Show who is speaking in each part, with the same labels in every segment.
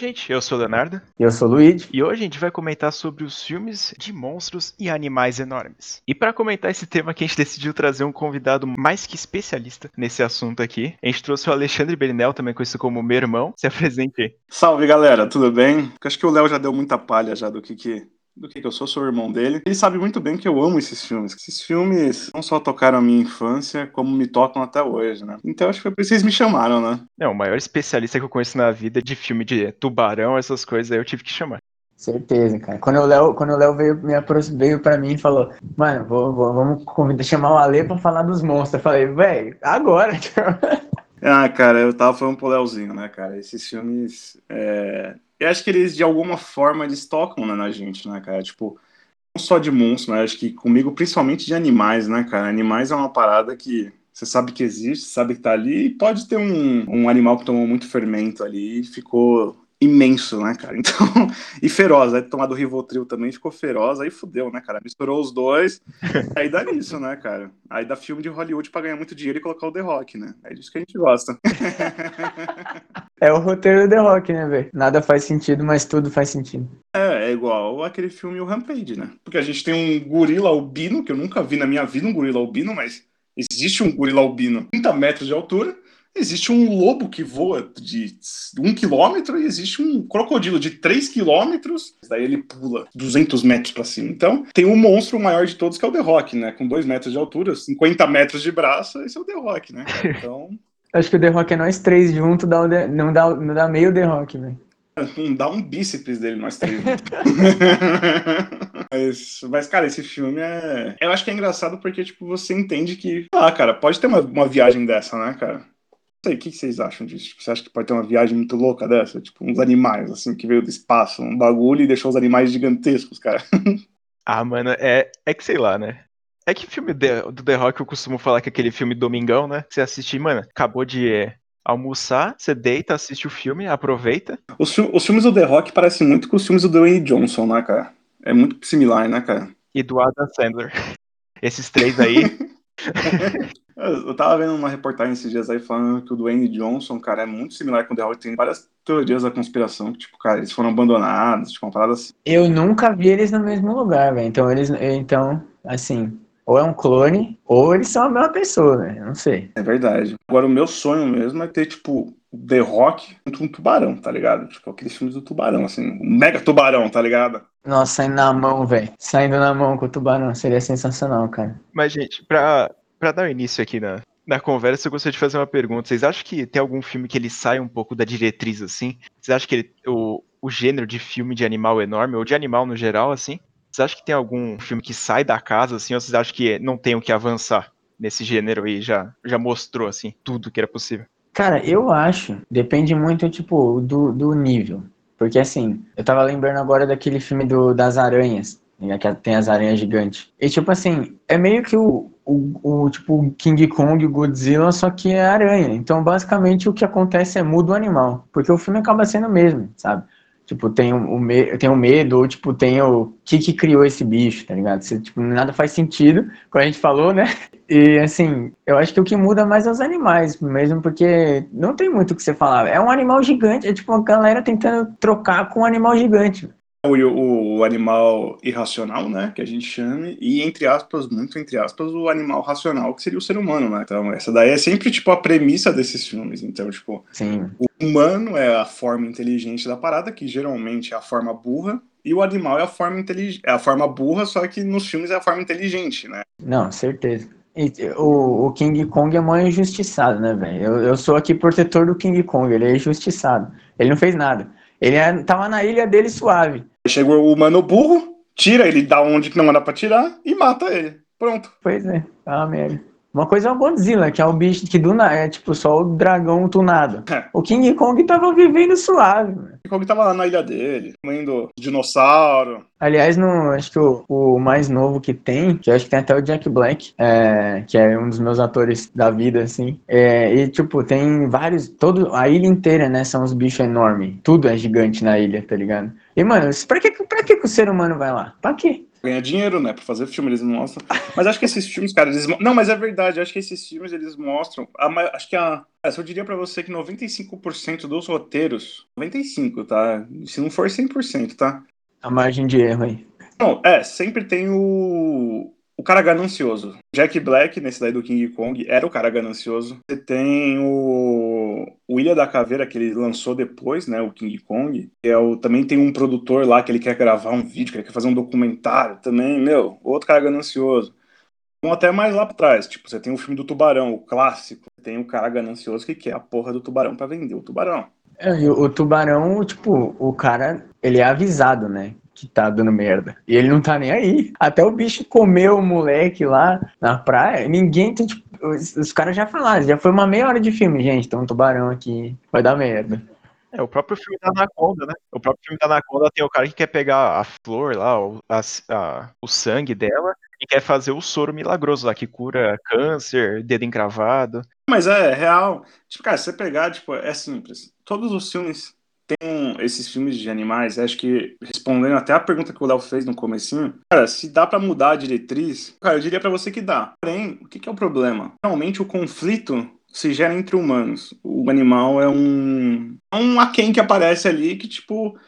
Speaker 1: Oi, gente, eu sou o Leonardo.
Speaker 2: Eu sou o Luigi.
Speaker 1: E hoje a gente vai comentar sobre os filmes de monstros e animais enormes. E para comentar esse tema que a gente decidiu trazer um convidado mais que especialista nesse assunto aqui. A gente trouxe o Alexandre Berinel, também conhecido como meu irmão. Se apresente aí.
Speaker 3: Salve, galera, tudo bem? Acho que o Léo já deu muita palha já do que que do que, eu sou, sou o irmão dele. Ele sabe muito bem que eu amo esses filmes. Esses filmes não só tocaram a minha infância, como me tocam até hoje, né? Então acho que foi por isso que vocês me chamaram, né?
Speaker 1: É, o maior especialista que eu conheço na vida de filme de tubarão, essas coisas aí eu tive que chamar.
Speaker 2: Certeza, cara. Quando o Léo, quando o Léo veio, me veio pra mim e falou, mano, vou, vou, vamos convidar, chamar o Ale pra falar dos monstros. Eu falei, velho, agora.
Speaker 3: ah, cara, eu tava falando pro Léozinho, né, cara? Esses filmes. É eu acho que eles, de alguma forma, eles tocam né, na gente, né, cara? Tipo, não só de monstros, mas acho que comigo, principalmente de animais, né, cara? Animais é uma parada que você sabe que existe, sabe que tá ali, e pode ter um, um animal que tomou muito fermento ali e ficou imenso, né, cara? Então, e feroz, aí tomar do Rivotril também ficou feroz, aí fudeu, né, cara? Misturou os dois, aí dá nisso, né, cara? Aí dá filme de Hollywood pra ganhar muito dinheiro e colocar o The Rock, né? É disso que a gente gosta.
Speaker 2: É o roteiro do The Rock, né, velho? Nada faz sentido, mas tudo faz sentido.
Speaker 3: É, é igual aquele filme O Rampage, né? Porque a gente tem um gorila albino, que eu nunca vi na minha vida um gorila albino, mas existe um gorila albino 30 metros de altura, existe um lobo que voa de um quilômetro e existe um crocodilo de 3 quilômetros, daí ele pula 200 metros para cima. Então, tem um monstro maior de todos que é o The Rock, né? Com 2 metros de altura, 50 metros de braço, esse é o The Rock, né? Então...
Speaker 2: Acho que o The Rock é nós três juntos, dá não, dá, não dá meio The Rock, velho.
Speaker 3: Não dá um bíceps dele, nós três. mas, mas, cara, esse filme é. Eu acho que é engraçado porque, tipo, você entende que. Ah, cara, pode ter uma, uma viagem dessa, né, cara? Sei, o que vocês acham disso? Tipo, você acha que pode ter uma viagem muito louca dessa? Tipo, uns animais, assim, que veio do espaço, um bagulho e deixou os animais gigantescos, cara.
Speaker 1: ah, mano, é, é que sei lá, né? É que filme do The Rock eu costumo falar que é aquele filme Domingão, né? Você assiste, mano, acabou de é, almoçar, você deita, assiste o filme, aproveita.
Speaker 3: Os, os, filmes do The Rock parecem muito com os filmes do Dwayne Johnson, né, cara? É muito similar, né, cara?
Speaker 1: E do Adam Sandler. Esses três aí.
Speaker 3: Eu tava vendo uma reportagem esses dias aí falando que o Dwayne Johnson, cara, é muito similar com o The Rock. Tem várias teorias da conspiração que, tipo, cara, eles foram abandonados, tipo, uma parada assim.
Speaker 2: Eu nunca vi eles no mesmo lugar, velho. Então, eles. Então, assim. Ou é um clone, ou eles são a mesma pessoa, né? Não sei.
Speaker 3: É verdade. Agora, o meu sonho mesmo é ter, tipo, The Rock contra um tubarão, tá ligado? Tipo, aqueles filmes do tubarão, assim, um mega tubarão, tá ligado?
Speaker 2: Nossa, saindo na mão, velho. Saindo na mão com o tubarão, seria sensacional, cara.
Speaker 1: Mas, gente, pra, para dar início aqui na, na conversa, eu gostaria de fazer uma pergunta. Vocês acham que tem algum filme que ele sai um pouco da diretriz, assim? Vocês acham que ele, o, o gênero de filme de animal é enorme, ou de animal no geral, assim? Vocês acham que tem algum filme que sai da casa, assim, ou vocês acham que não tem o que avançar nesse gênero aí? Já, já mostrou, assim, tudo que era possível?
Speaker 2: Cara, eu acho, depende muito, tipo, do, do nível. Porque, assim, eu tava lembrando agora daquele filme do, das aranhas, né, que tem as aranhas gigantes. E, tipo assim, é meio que o, o, o, tipo King Kong, Godzilla, só que é aranha. Então, basicamente, o que acontece é muda o animal. Porque o filme acaba sendo o mesmo, sabe? Tipo, tem o, me, tem o medo, ou tipo, tem o que que criou esse bicho, tá ligado? Você, tipo, nada faz sentido, como a gente falou, né? E assim, eu acho que o que muda mais é os animais, mesmo porque não tem muito o que você falar. É um animal gigante, é tipo uma galera tentando trocar com um animal gigante
Speaker 3: o, o, animal irracional, né, que a gente chame, e entre aspas, muito entre aspas, o animal racional, que seria o ser humano, né? Então, essa daí é sempre, tipo, a premissa desses filmes. Então, tipo,
Speaker 2: Sim.
Speaker 3: o humano é a forma inteligente da parada, que geralmente é a forma burra, e o animal é a forma inteligente, é a forma burra, só que nos filmes é a forma inteligente, né?
Speaker 2: Não, certeza. E, o, o, King Kong é mó injustiçado, né, velho? Eu, eu sou aqui protetor do King Kong, ele é injustiçado. Ele não fez nada. Ele é, tava na ilha dele suave.
Speaker 3: Chegou o mano burro, tira ele da onde que não era pra tirar e mata ele. Pronto.
Speaker 2: Pois é, ah, merda. Uma coisa é o Godzilla, que é o bicho que do nada é tipo só o dragão tunado. É. O King Kong tava vivendo suave. Mano.
Speaker 3: O King Kong tava lá na ilha dele, comendo dinossauro.
Speaker 2: Aliás, no, acho que o, o, mais novo que tem, que acho que tem até o Jack Black, é, que é um dos meus atores da vida, assim. É, e tipo, tem vários. Todo, a ilha inteira, né? São os bichos enormes. Tudo é gigante na ilha, tá ligado? E, mano, pra que, pra que o ser humano vai lá? Pra quê?
Speaker 3: Ganhar dinheiro, né, pra fazer filme, eles mostram. Mas acho que esses filmes, cara, eles. Não, mas é verdade, acho que esses filmes eles mostram. A, acho que a, eu diria para você que 95% dos roteiros, 95, tá? Se não for 100%, tá?
Speaker 2: A margem de erro aí.
Speaker 3: Não, é, sempre tem o, o cara ganancioso. Jack Black, nesse daí do King Kong, era o cara ganancioso. Você tem o, o Ilha da Caveira, que ele lançou depois, né? O King Kong. É o, também tem um produtor lá que ele quer gravar um vídeo, que ele quer fazer um documentário também. Meu, outro cara ganancioso. Vamos até mais lá pra trás. Tipo, você tem o filme do Tubarão, o clássico. Tem o cara ganancioso que quer a porra do tubarão para vender o tubarão.
Speaker 2: É, o tubarão, tipo, o cara, ele é avisado, né? que tá dando merda. E ele não tá nem aí. Até o bicho comeu o moleque lá na praia. Ninguém tem, tipo, os, os caras já falaram, já foi uma meia hora de filme, gente. Tem um tubarão aqui, vai dar merda.
Speaker 1: É, o próprio filme da Anaconda, né? O próprio filme da Anaconda tem o cara que quer pegar a flor lá, o, a, a, o sangue dela, e quer fazer o soro milagroso lá, que cura câncer, dedo encravado.
Speaker 3: Mas é, é real. Tipo, cara, se você pegar, tipo, é simples. Todos os filmes tem esses filmes de animais, acho que respondendo até a pergunta que o Léo fez no comecinho, cara, se dá para mudar a diretriz, cara, eu diria para você que dá. Porém, o que, que é o problema? Realmente o conflito se gera entre humanos. O animal é um é um aquém que aparece ali que tipo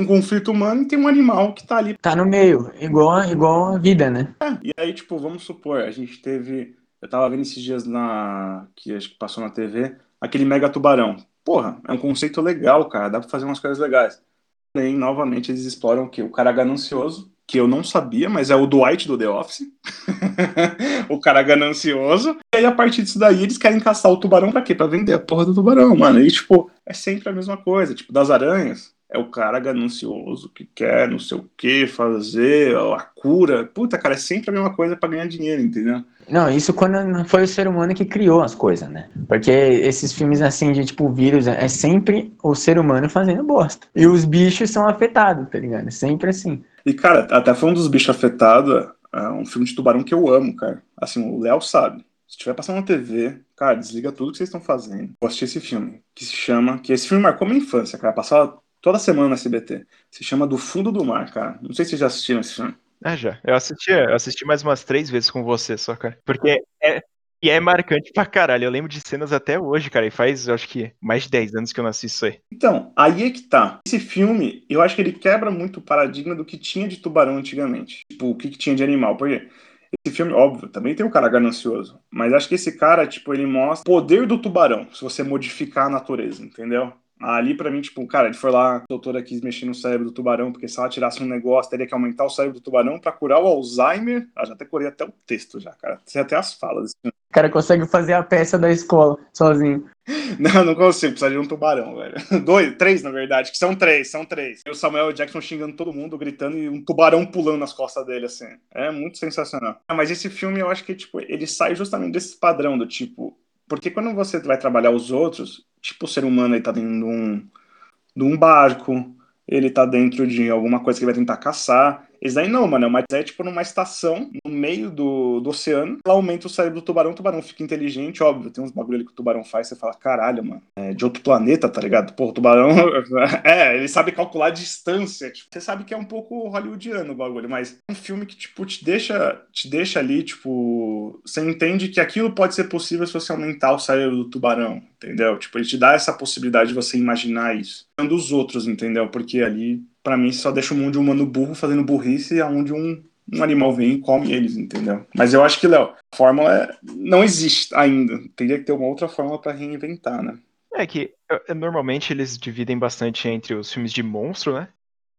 Speaker 3: um conflito humano e tem um animal que tá ali.
Speaker 2: Tá no meio, igual, igual a vida, né?
Speaker 3: É, e aí, tipo, vamos supor, a gente teve. Eu tava vendo esses dias na. que acho que passou na TV, aquele mega tubarão porra, é um conceito legal, cara, dá pra fazer umas coisas legais. Porém, novamente, eles exploram que o cara ganancioso, que eu não sabia, mas é o Dwight do The Office. o cara ganancioso. E aí, a partir disso daí, eles querem caçar o tubarão pra quê? Pra vender a porra do tubarão, mano. E, tipo, é sempre a mesma coisa. Tipo, das aranhas, é o cara ganancioso que quer não sei o que fazer, a cura. Puta, cara, é sempre a mesma coisa para ganhar dinheiro, entendeu?
Speaker 2: Não, isso quando foi o ser humano que criou as coisas, né? Porque esses filmes assim de tipo vírus é sempre o ser humano fazendo bosta. E os bichos são afetados, tá ligado? É sempre assim.
Speaker 3: E cara, até foi um dos bichos afetados, é um filme de tubarão que eu amo, cara. Assim, o Léo sabe. Se estiver passando na TV, cara, desliga tudo que vocês estão fazendo. Vou assistir esse filme, que se chama. Que esse filme marcou minha infância, cara. Passava toda semana no SBT. Se chama Do Fundo do Mar, cara. Não sei se vocês já assistiram esse filme.
Speaker 1: É, já. Eu assisti, eu assisti mais umas três vezes com você só, cara. Porque é, e é marcante pra caralho. Eu lembro de cenas até hoje, cara. E faz, eu acho que, mais de 10 anos que eu assisto isso aí.
Speaker 3: Então, aí é que tá. Esse filme, eu acho que ele quebra muito o paradigma do que tinha de tubarão antigamente. Tipo, o que, que tinha de animal. Porque esse filme, óbvio, também tem um cara ganancioso. Mas acho que esse cara, tipo, ele mostra o poder do tubarão, se você modificar a natureza, entendeu? Ali, para mim, tipo, cara, ele foi lá, a doutora quis mexer no cérebro do tubarão, porque se ela tirasse um negócio, teria que aumentar o cérebro do tubarão para curar o Alzheimer. Ah, já até corri até o texto já, cara. Tem até as falas.
Speaker 2: O cara consegue fazer a peça da escola sozinho.
Speaker 3: Não, não consigo, precisa de um tubarão, velho. Dois, três, na verdade, que são três, são três. E o Samuel Jackson xingando todo mundo, gritando, e um tubarão pulando nas costas dele, assim. É muito sensacional. Mas esse filme, eu acho que, tipo, ele sai justamente desse padrão do tipo. Porque quando você vai trabalhar os outros, tipo, o ser humano aí tá dentro de um, de um barco, ele tá dentro de alguma coisa que ele vai tentar caçar. Esse daí não, mano, mas é tipo numa estação no meio do, do oceano. Ela aumenta o cérebro do tubarão, o tubarão fica inteligente, óbvio. Tem uns bagulho ali que o tubarão faz, você fala, caralho, mano, é de outro planeta, tá ligado? Pô, o tubarão. é, ele sabe calcular a distância. Tipo, você sabe que é um pouco hollywoodiano o bagulho, mas é um filme que, tipo, te deixa, te deixa ali, tipo. Você entende que aquilo pode ser possível se você aumentar o cérebro do tubarão, entendeu? Tipo, ele te dá essa possibilidade de você imaginar isso. Dos outros, entendeu? Porque ali para mim só deixa o mundo humano burro fazendo burrice aonde um, um animal vem e come eles, entendeu? Mas eu acho que, Léo, a fórmula é, não existe ainda. Teria que ter uma outra fórmula para reinventar, né?
Speaker 1: É que normalmente eles dividem bastante entre os filmes de monstro, né?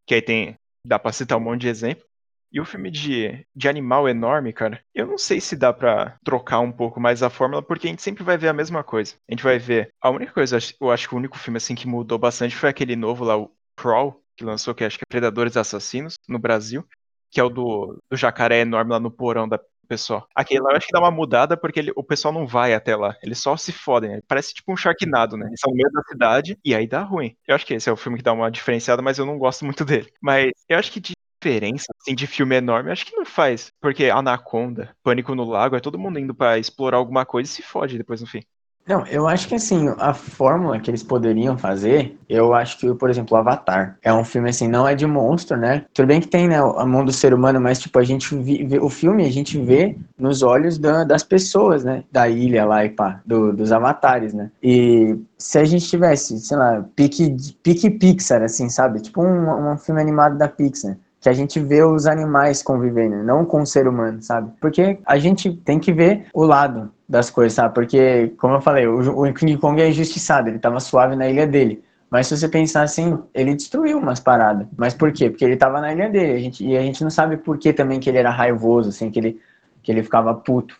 Speaker 1: Que aí tem. dá pra citar um monte de exemplo. E o filme de, de animal enorme, cara, eu não sei se dá pra trocar um pouco mais a fórmula, porque a gente sempre vai ver a mesma coisa. A gente vai ver. A única coisa, eu acho que o único filme assim que mudou bastante foi aquele novo lá, o Crawl, que lançou, que acho que é Predadores Assassinos, no Brasil, que é o do, do jacaré enorme lá no porão da pessoal. Aquele lá eu acho que dá uma mudada porque ele, o pessoal não vai até lá. Eles só se fodem. Né? Parece tipo um Sharknado, né? Eles são no meio da cidade e aí dá ruim. Eu acho que esse é o filme que dá uma diferenciada, mas eu não gosto muito dele. Mas eu acho que de diferença, assim, de filme enorme, acho que não faz. Porque Anaconda, Pânico no Lago, é todo mundo indo para explorar alguma coisa e se fode depois no fim.
Speaker 2: Não, eu acho que assim, a fórmula que eles poderiam fazer, eu acho que, por exemplo, Avatar é um filme assim, não é de monstro, né? Tudo bem que tem, né, a mão do ser humano, mas tipo, a gente vê, o filme a gente vê nos olhos da, das pessoas, né? Da ilha lá e pá, do, dos avatares, né? E se a gente tivesse, sei lá, pique, pique Pixar, assim, sabe? Tipo um, um filme animado da Pixar que a gente vê os animais convivendo, não com o ser humano, sabe? Porque a gente tem que ver o lado das coisas, sabe? Porque, como eu falei, o, King Kong é injustiçado, ele tava suave na ilha dele. Mas se você pensar assim, ele destruiu umas paradas. Mas por quê? Porque ele tava na ilha dele. A gente, e a gente não sabe por que também que ele era raivoso, assim, que ele, que ele ficava puto.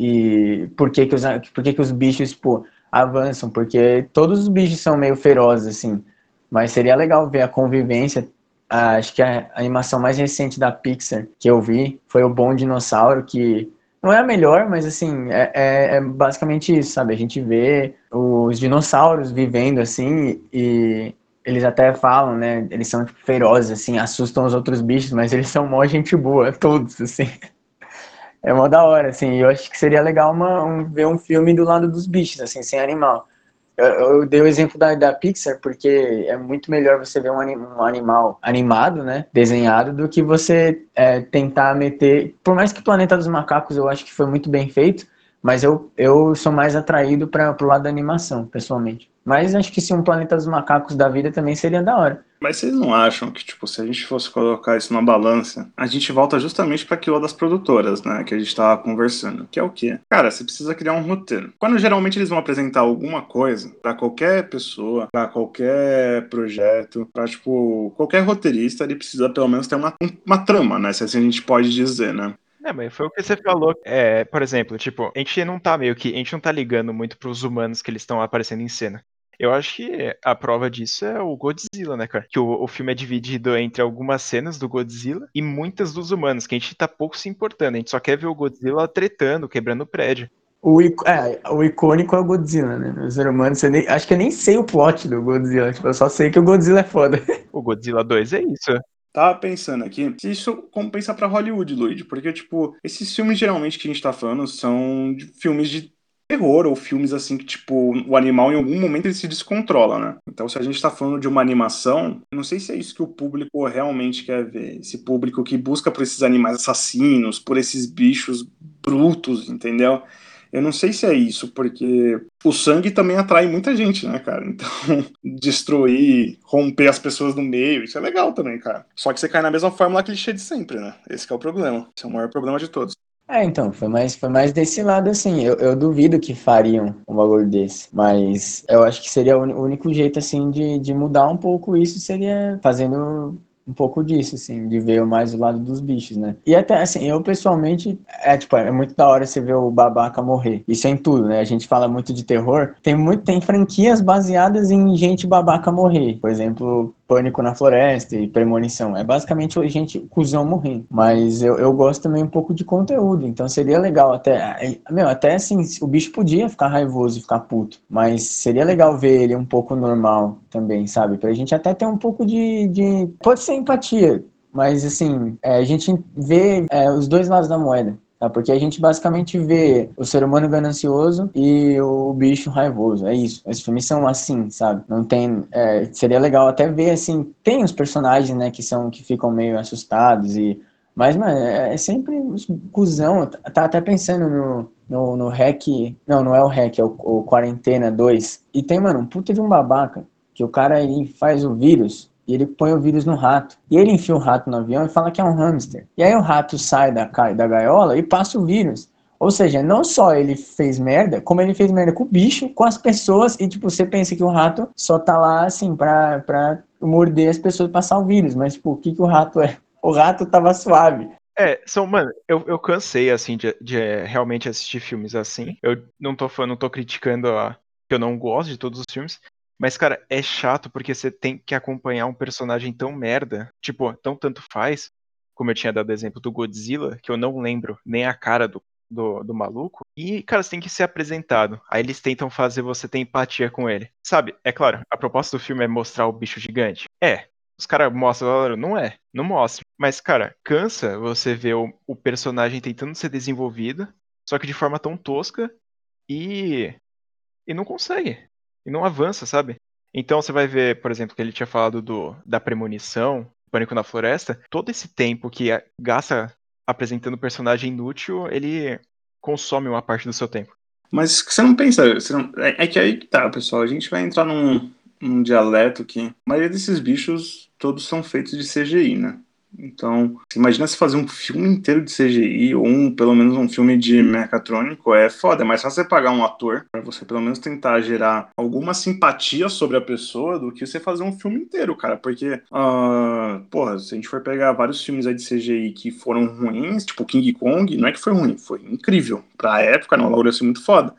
Speaker 2: E por que que os, por que que os bichos, pô, avançam? Porque todos os bichos são meio ferozes, assim. Mas seria legal ver a convivência acho que a animação mais recente da Pixar que eu vi foi o Bom Dinossauro, que não é a melhor, mas assim, é, é, é, basicamente isso, sabe? A gente vê os dinossauros vivendo assim e eles até falam, né? Eles são tipo, ferozes, assim, assustam os outros bichos, mas eles são mó gente boa, todos, assim. É mó da hora, assim. Eu acho que seria legal uma, um, ver um filme do lado dos bichos, assim, sem animal. Eu, dei o exemplo da, da Pixar porque é muito melhor você ver um, um animal animado, né, desenhado, do que você é, tentar meter. Por mais que Planeta dos Macacos eu acho que foi muito bem feito, mas eu, eu sou mais atraído para o lado da animação, pessoalmente. Mas acho que se um Planeta dos Macacos da vida também seria da hora.
Speaker 3: Mas vocês não acham que, tipo, se a gente fosse colocar isso numa balança, a gente volta justamente para aquilo das produtoras, né? Que a gente tava conversando. Que é o quê? Cara, você precisa criar um roteiro. Quando geralmente eles vão apresentar alguma coisa para qualquer pessoa, para qualquer projeto, para tipo, qualquer roteirista, ele precisa pelo menos ter uma, uma trama, né? Se assim a gente pode dizer, né?
Speaker 1: É, mas foi o que você falou. É, por exemplo, tipo, a gente não tá meio que. A gente não tá ligando muito pros humanos que eles estão aparecendo em cena. Eu acho que a prova disso é o Godzilla, né, cara? Que o, o filme é dividido entre algumas cenas do Godzilla e muitas dos humanos, que a gente tá pouco se importando. A gente só quer ver o Godzilla tretando, quebrando o prédio.
Speaker 2: O, é, o icônico é o Godzilla, né? O ser humano, você nem, acho que eu nem sei o plot do Godzilla. Tipo, eu só sei que o Godzilla é foda.
Speaker 1: O Godzilla 2 é isso.
Speaker 3: Tava pensando aqui, se isso compensa para Hollywood, Luigi, porque, tipo, esses filmes geralmente que a gente tá falando são de filmes de terror ou filmes assim que, tipo, o animal em algum momento ele se descontrola, né? Então, se a gente tá falando de uma animação, não sei se é isso que o público realmente quer ver. Esse público que busca por esses animais assassinos, por esses bichos brutos, entendeu? Eu não sei se é isso, porque o sangue também atrai muita gente, né, cara? Então, destruir, romper as pessoas no meio, isso é legal também, cara. Só que você cai na mesma fórmula clichê de sempre, né? Esse é o problema. Esse é o maior problema de todos.
Speaker 2: É, então, foi mais, foi mais desse lado, assim. Eu, eu duvido que fariam um bagulho desse. Mas eu acho que seria o único jeito, assim, de, de mudar um pouco isso seria fazendo um pouco disso, assim, de ver mais o lado dos bichos, né? E até, assim, eu pessoalmente, é tipo, é muito da hora você ver o babaca morrer. Isso é em tudo, né? A gente fala muito de terror. Tem muito, tem franquias baseadas em gente babaca morrer. Por exemplo, Pânico na Floresta e Premonição. É basicamente gente cuzão morrendo. Mas eu, eu gosto também um pouco de conteúdo. Então seria legal até. Meu, até assim, o bicho podia ficar raivoso e ficar puto. Mas seria legal ver ele um pouco normal também, sabe? Pra gente até ter um pouco de. de... Pode ser empatia. Mas assim, é, a gente vê é, os dois lados da moeda. Tá? Porque a gente basicamente vê o ser humano ganancioso e o bicho raivoso. É isso. Esses filmes são assim, sabe? Não tem. É, seria legal até ver assim. Tem os personagens, né, que são que ficam meio assustados e. Mas, mano, é, é sempre os cuzão. Tá até pensando no, no, no hack. Não, não é o hack, é o, o Quarentena 2. E tem, mano, um puta de um babaca. Que o cara ele faz o vírus e ele põe o vírus no rato. E ele enfia o rato no avião e fala que é um hamster. E aí o rato sai da, da gaiola e passa o vírus. Ou seja, não só ele fez merda, como ele fez merda com o bicho, com as pessoas, e tipo, você pensa que o rato só tá lá assim pra, pra morder as pessoas e passar o vírus. Mas, tipo, o que, que o rato é? O rato tava suave.
Speaker 1: É, são, mano, eu, eu cansei, assim, de, de é, realmente assistir filmes assim. Eu não tô, não tô criticando a, que eu não gosto de todos os filmes, mas, cara, é chato porque você tem que acompanhar um personagem tão merda. Tipo, tão tanto faz. Como eu tinha dado exemplo do Godzilla, que eu não lembro nem a cara do, do, do, maluco. E, cara, você tem que ser apresentado. Aí eles tentam fazer você ter empatia com ele. Sabe? É claro, a proposta do filme é mostrar o bicho gigante. É. Os caras mostram, não é. Não mostra. Mas, cara, cansa você ver o, o personagem tentando ser desenvolvido, só que de forma tão tosca. E e não consegue. E não avança, sabe? Então você vai ver, por exemplo, que ele tinha falado do, da premonição, Pânico na Floresta. Todo esse tempo que gasta apresentando personagem inútil, ele consome uma parte do seu tempo.
Speaker 3: Mas você não pensa. Você não, é, é, que aí que tá, pessoal. A gente vai entrar num, num dialeto que a maioria desses bichos todos são feitos de CGI, né? Então, imagina se fazer um filme inteiro de CGI, ou um, pelo menos um filme de mecatrônico, é foda. É mais fácil você pagar um ator, para você pelo menos tentar gerar alguma simpatia sobre a pessoa, do que você fazer um filme inteiro, cara. Porque, uh, porra, se a gente for pegar vários filmes aí de CGI que foram ruins, tipo King Kong, não é que foi ruim, foi incrível. Pra época, não, bagulho assim muito foda.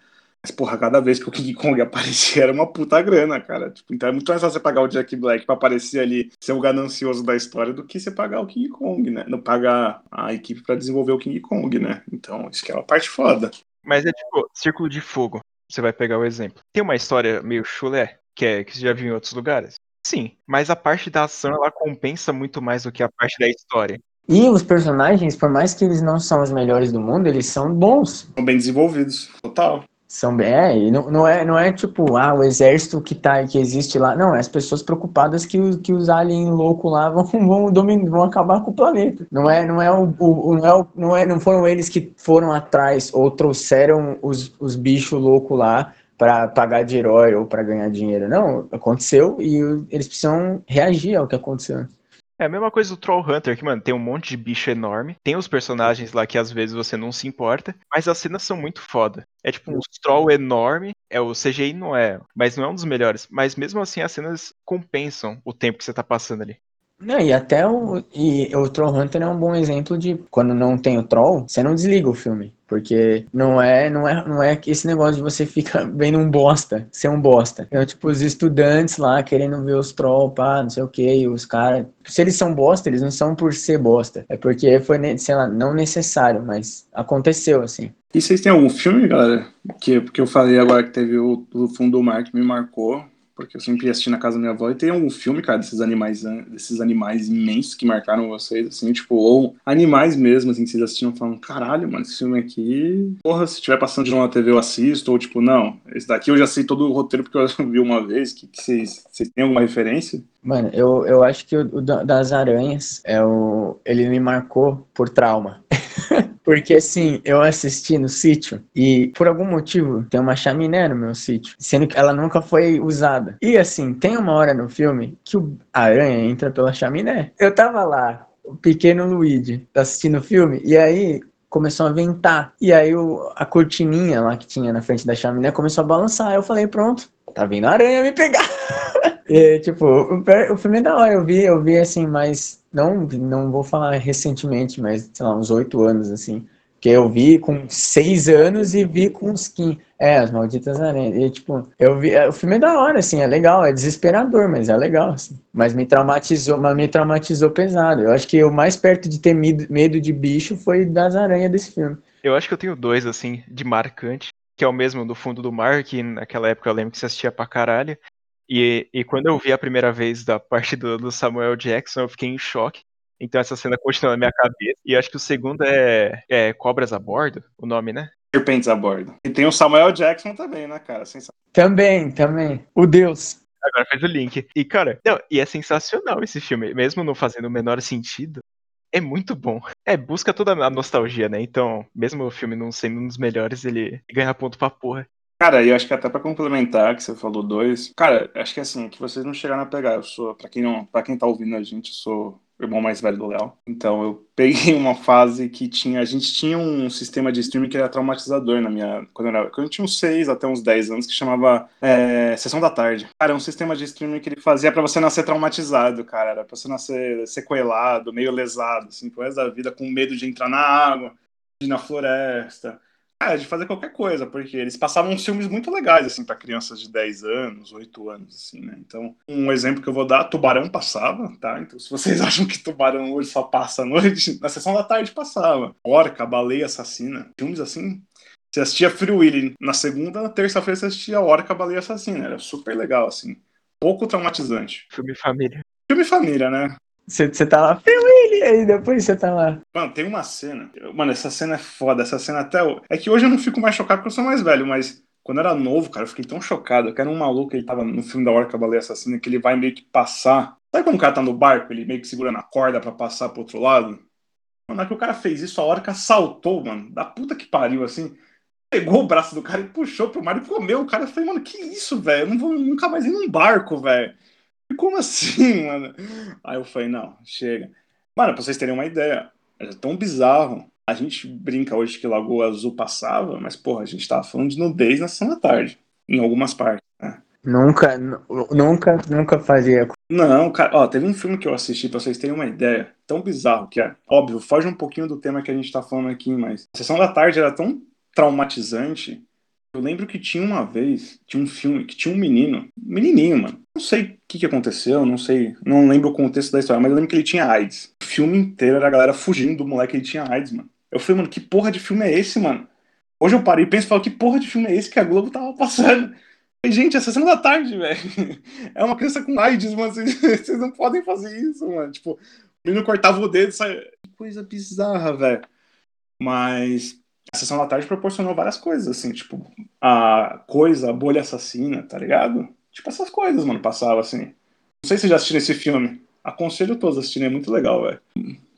Speaker 3: Mas, porra, cada vez que o King Kong aparecia era uma puta grana, cara. Tipo, então é muito mais fácil você pagar o Jack Black pra aparecer ali, ser o ganancioso da história, do que você pagar o King Kong, né? Não pagar a equipe para desenvolver o King Kong, né? Então, isso que é uma parte foda.
Speaker 1: Mas é tipo, Círculo de Fogo. Você vai pegar o exemplo. Tem uma história meio chulé, que, é, que você já viu em outros lugares? Sim, mas a parte da ação ela compensa muito mais do que a parte da história.
Speaker 2: E os personagens, por mais que eles não são os melhores do mundo, eles são bons.
Speaker 3: São bem desenvolvidos, total.
Speaker 2: São é, não, não é, não é tipo, ah, o exército que tá que existe lá. Não, é as pessoas preocupadas que, os, que os aliens loucos lá vão, vão, dominar, vão acabar com o planeta. Não é, não é o, o, não é, o, não é, não foram eles que foram atrás ou trouxeram os, os bichos loucos lá para pagar de herói ou para ganhar dinheiro. Não, aconteceu e eles precisam reagir ao que aconteceu.
Speaker 1: É a mesma coisa do Troll Hunter, que, mano, tem um monte de bicho enorme. Tem os personagens lá que às vezes você não se importa, mas as cenas são muito foda. É tipo um troll enorme, é o CGI não é, mas não é um dos melhores. Mas mesmo assim as cenas compensam o tempo que você tá passando ali.
Speaker 2: Não, e até o, e o Troll Hunter é um bom exemplo de quando não tem o Troll, você não desliga o filme. Porque não é, não é, não é esse negócio de você ficar vendo um bosta, ser um bosta. Então, tipo, os estudantes lá querendo ver os troll, pá, não sei o que, os caras. Se eles são bosta, eles não são por ser bosta. É porque foi, sei lá, não necessário, mas aconteceu, assim.
Speaker 3: E vocês têm algum filme, galera? Que, que eu falei agora que teve o, o Fundo do Mar que me marcou porque eu sempre ia assistir na casa da minha avó e tem algum filme, cara, desses animais, desses animais imensos que marcaram vocês, assim, tipo, ou animais mesmo, assim, que vocês assistiram falando, caralho, mano, esse filme aqui, porra, se estiver passando de novo na TV eu assisto, ou tipo, não, esse daqui eu já sei todo o roteiro porque eu vi uma vez, que, que vocês, vocês têm alguma referência?
Speaker 2: Mano, eu, eu acho que o, o das aranhas, é o, ele me marcou por trauma. Porque assim, eu assisti no sítio e por algum motivo tem uma chaminé no meu sítio, sendo que ela nunca foi usada. E assim, tem uma hora no filme que o aranha entra pela chaminé. Eu tava lá, o pequeno Luigi, assistindo o filme, e aí começou a ventar. E aí o, a cortininha lá que tinha na frente da chaminé começou a balançar. Eu falei, pronto, tá vindo a aranha me pegar. e, tipo, o, filme é da hora, eu vi, eu vi assim, mas não, não vou falar recentemente, mas sei lá, uns oito anos assim. Que eu vi com seis anos e vi com uns 15. É, as malditas aranhas. E, tipo, eu vi. É, o filme é da hora, assim, é legal, é desesperador, mas é legal, assim. Mas me traumatizou, mas me traumatizou pesado. Eu acho que o mais perto de ter medo de bicho foi das aranhas desse filme.
Speaker 1: Eu acho que eu tenho dois, assim, de marcante, que é o mesmo do fundo do mar, que naquela época eu lembro que você assistia pra caralho. E, e quando eu vi a primeira vez da parte do, do Samuel Jackson, eu fiquei em choque. Então essa cena continua na minha cabeça. E acho que o segundo é, é Cobras a Bordo, o nome, né?
Speaker 3: Serpentes a Bordo. E tem o Samuel Jackson também, né, cara?
Speaker 2: Também, também. O Deus.
Speaker 1: Agora faz o link. E, cara, não, e é sensacional esse filme. Mesmo não fazendo o menor sentido, é muito bom. É, busca toda a nostalgia, né? Então, mesmo o filme não sendo um dos melhores, ele ganha ponto pra porra.
Speaker 3: Cara, eu acho que até para complementar, que você falou dois, cara, acho que assim, que vocês não chegaram a pegar. Eu sou, para quem não, para quem tá ouvindo a gente, eu sou o irmão mais velho do Léo. Então eu peguei uma fase que tinha, a gente tinha um sistema de streaming que era traumatizador na minha, quando eu, era, quando eu tinha uns 6 até uns 10 anos, que chamava é, Sessão da Tarde. Cara, é um sistema de streaming que ele fazia para você nascer traumatizado, cara, era pra você nascer sequelado, meio lesado, assim, pro resto da vida, com medo de entrar na água, de ir na floresta é, de fazer qualquer coisa, porque eles passavam uns filmes muito legais, assim, para crianças de 10 anos, 8 anos, assim, né? Então, um exemplo que eu vou dar, Tubarão passava, tá? Então, se vocês acham que Tubarão hoje só passa à noite, na sessão da tarde passava. Orca, Baleia Assassina, filmes assim. Você assistia Free Willy na segunda, na terça-feira você assistia Orca, Baleia Assassina. Era super legal, assim. Pouco traumatizante.
Speaker 1: Filme família.
Speaker 3: Filme família, né?
Speaker 2: Você, você tá lá, Willy, aí depois você tá lá.
Speaker 3: Mano, tem uma cena. Mano, essa cena é foda. Essa cena até. É que hoje eu não fico mais chocado porque eu sou mais velho, mas Quando era novo, cara, eu fiquei tão chocado. Que era um maluco, ele tava no filme da Orca Baleia Assassina, que ele vai meio que passar. Sabe quando o cara tá no barco, ele meio que segura na corda para passar pro outro lado? Na hora que o cara fez isso, a Orca saltou, mano. Da puta que pariu, assim. Pegou o braço do cara e puxou pro mar e comeu. O cara falei, mano, que isso, velho? Eu não vou nunca mais ir num barco, velho. Como assim, mano? Aí eu falei, não, chega. Mano, pra vocês terem uma ideia, é tão bizarro. A gente brinca hoje que Lagoa Azul passava, mas, porra, a gente tava falando de nudez na sessão da tarde, em algumas partes. Né?
Speaker 2: Nunca, nunca, nunca fazia.
Speaker 3: Não, cara, ó, teve um filme que eu assisti, pra vocês terem uma ideia, tão bizarro que é. Óbvio, foge um pouquinho do tema que a gente tá falando aqui, mas a sessão da tarde era tão traumatizante. Eu lembro que tinha uma vez, tinha um filme que tinha um menino, menininho, mano. Não sei o que, que aconteceu, não sei, não lembro o contexto da história, mas eu lembro que ele tinha AIDS. O filme inteiro era a galera fugindo do moleque que ele tinha AIDS, mano. Eu falei, mano, que porra de filme é esse, mano? Hoje eu parei e penso e falo, que porra de filme é esse que a Globo tava passando? E, gente, é sessão da tarde, velho. É uma criança com AIDS, mano. Vocês, não podem fazer isso, mano. Tipo, o menino cortava o dedo, sai. Que coisa bizarra, velho. Mas a sessão da tarde proporcionou várias coisas, assim, tipo, a coisa, a bolha assassina, tá ligado? Tipo, essas coisas, mano, passava assim. Não sei se já assistiram esse filme. Aconselho todos a assistirem, é muito legal, velho.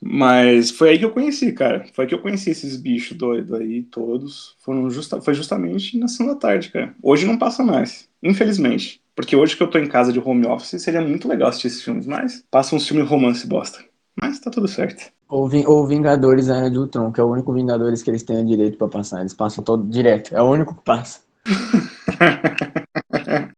Speaker 3: Mas foi aí que eu conheci, cara. Foi aí que eu conheci esses bichos doidos aí, todos. Foram justa... Foi justamente na sessão da tarde, cara. Hoje não passa mais, infelizmente. Porque hoje que eu tô em casa de home office, seria muito legal assistir esses filmes, mas passa uns filmes romance bosta. Mas tá tudo certo.
Speaker 2: Ou, ou Vingadores Era de Ultron, que é o único Vingadores que eles têm direito pra passar. Eles passam todo direto. É o único que passa.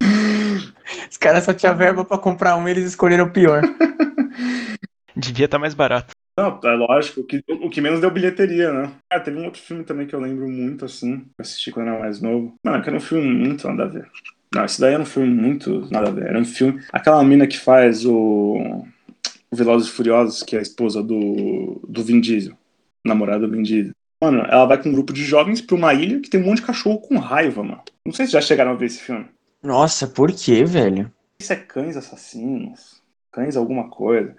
Speaker 2: Os caras só tinham verba pra comprar um e eles escolheram o pior.
Speaker 1: Devia estar tá mais barato.
Speaker 3: Não, é lógico, o que, o que menos deu bilheteria, né? Ah, teve um outro filme também que eu lembro muito, assim, que eu assisti quando era mais novo. Mano, que era um filme muito nada a ver. Não, esse daí era um filme muito nada a ver. Era um filme. Aquela mina que faz o. O Velozes e Furiosos, que é a esposa do, do Vin Diesel, namorada do Vin Diesel. Mano, ela vai com um grupo de jovens pra uma ilha que tem um monte de cachorro com raiva, mano. Não sei se já chegaram a ver esse filme.
Speaker 2: Nossa, por que, velho?
Speaker 3: Isso é cães assassinos, cães alguma coisa.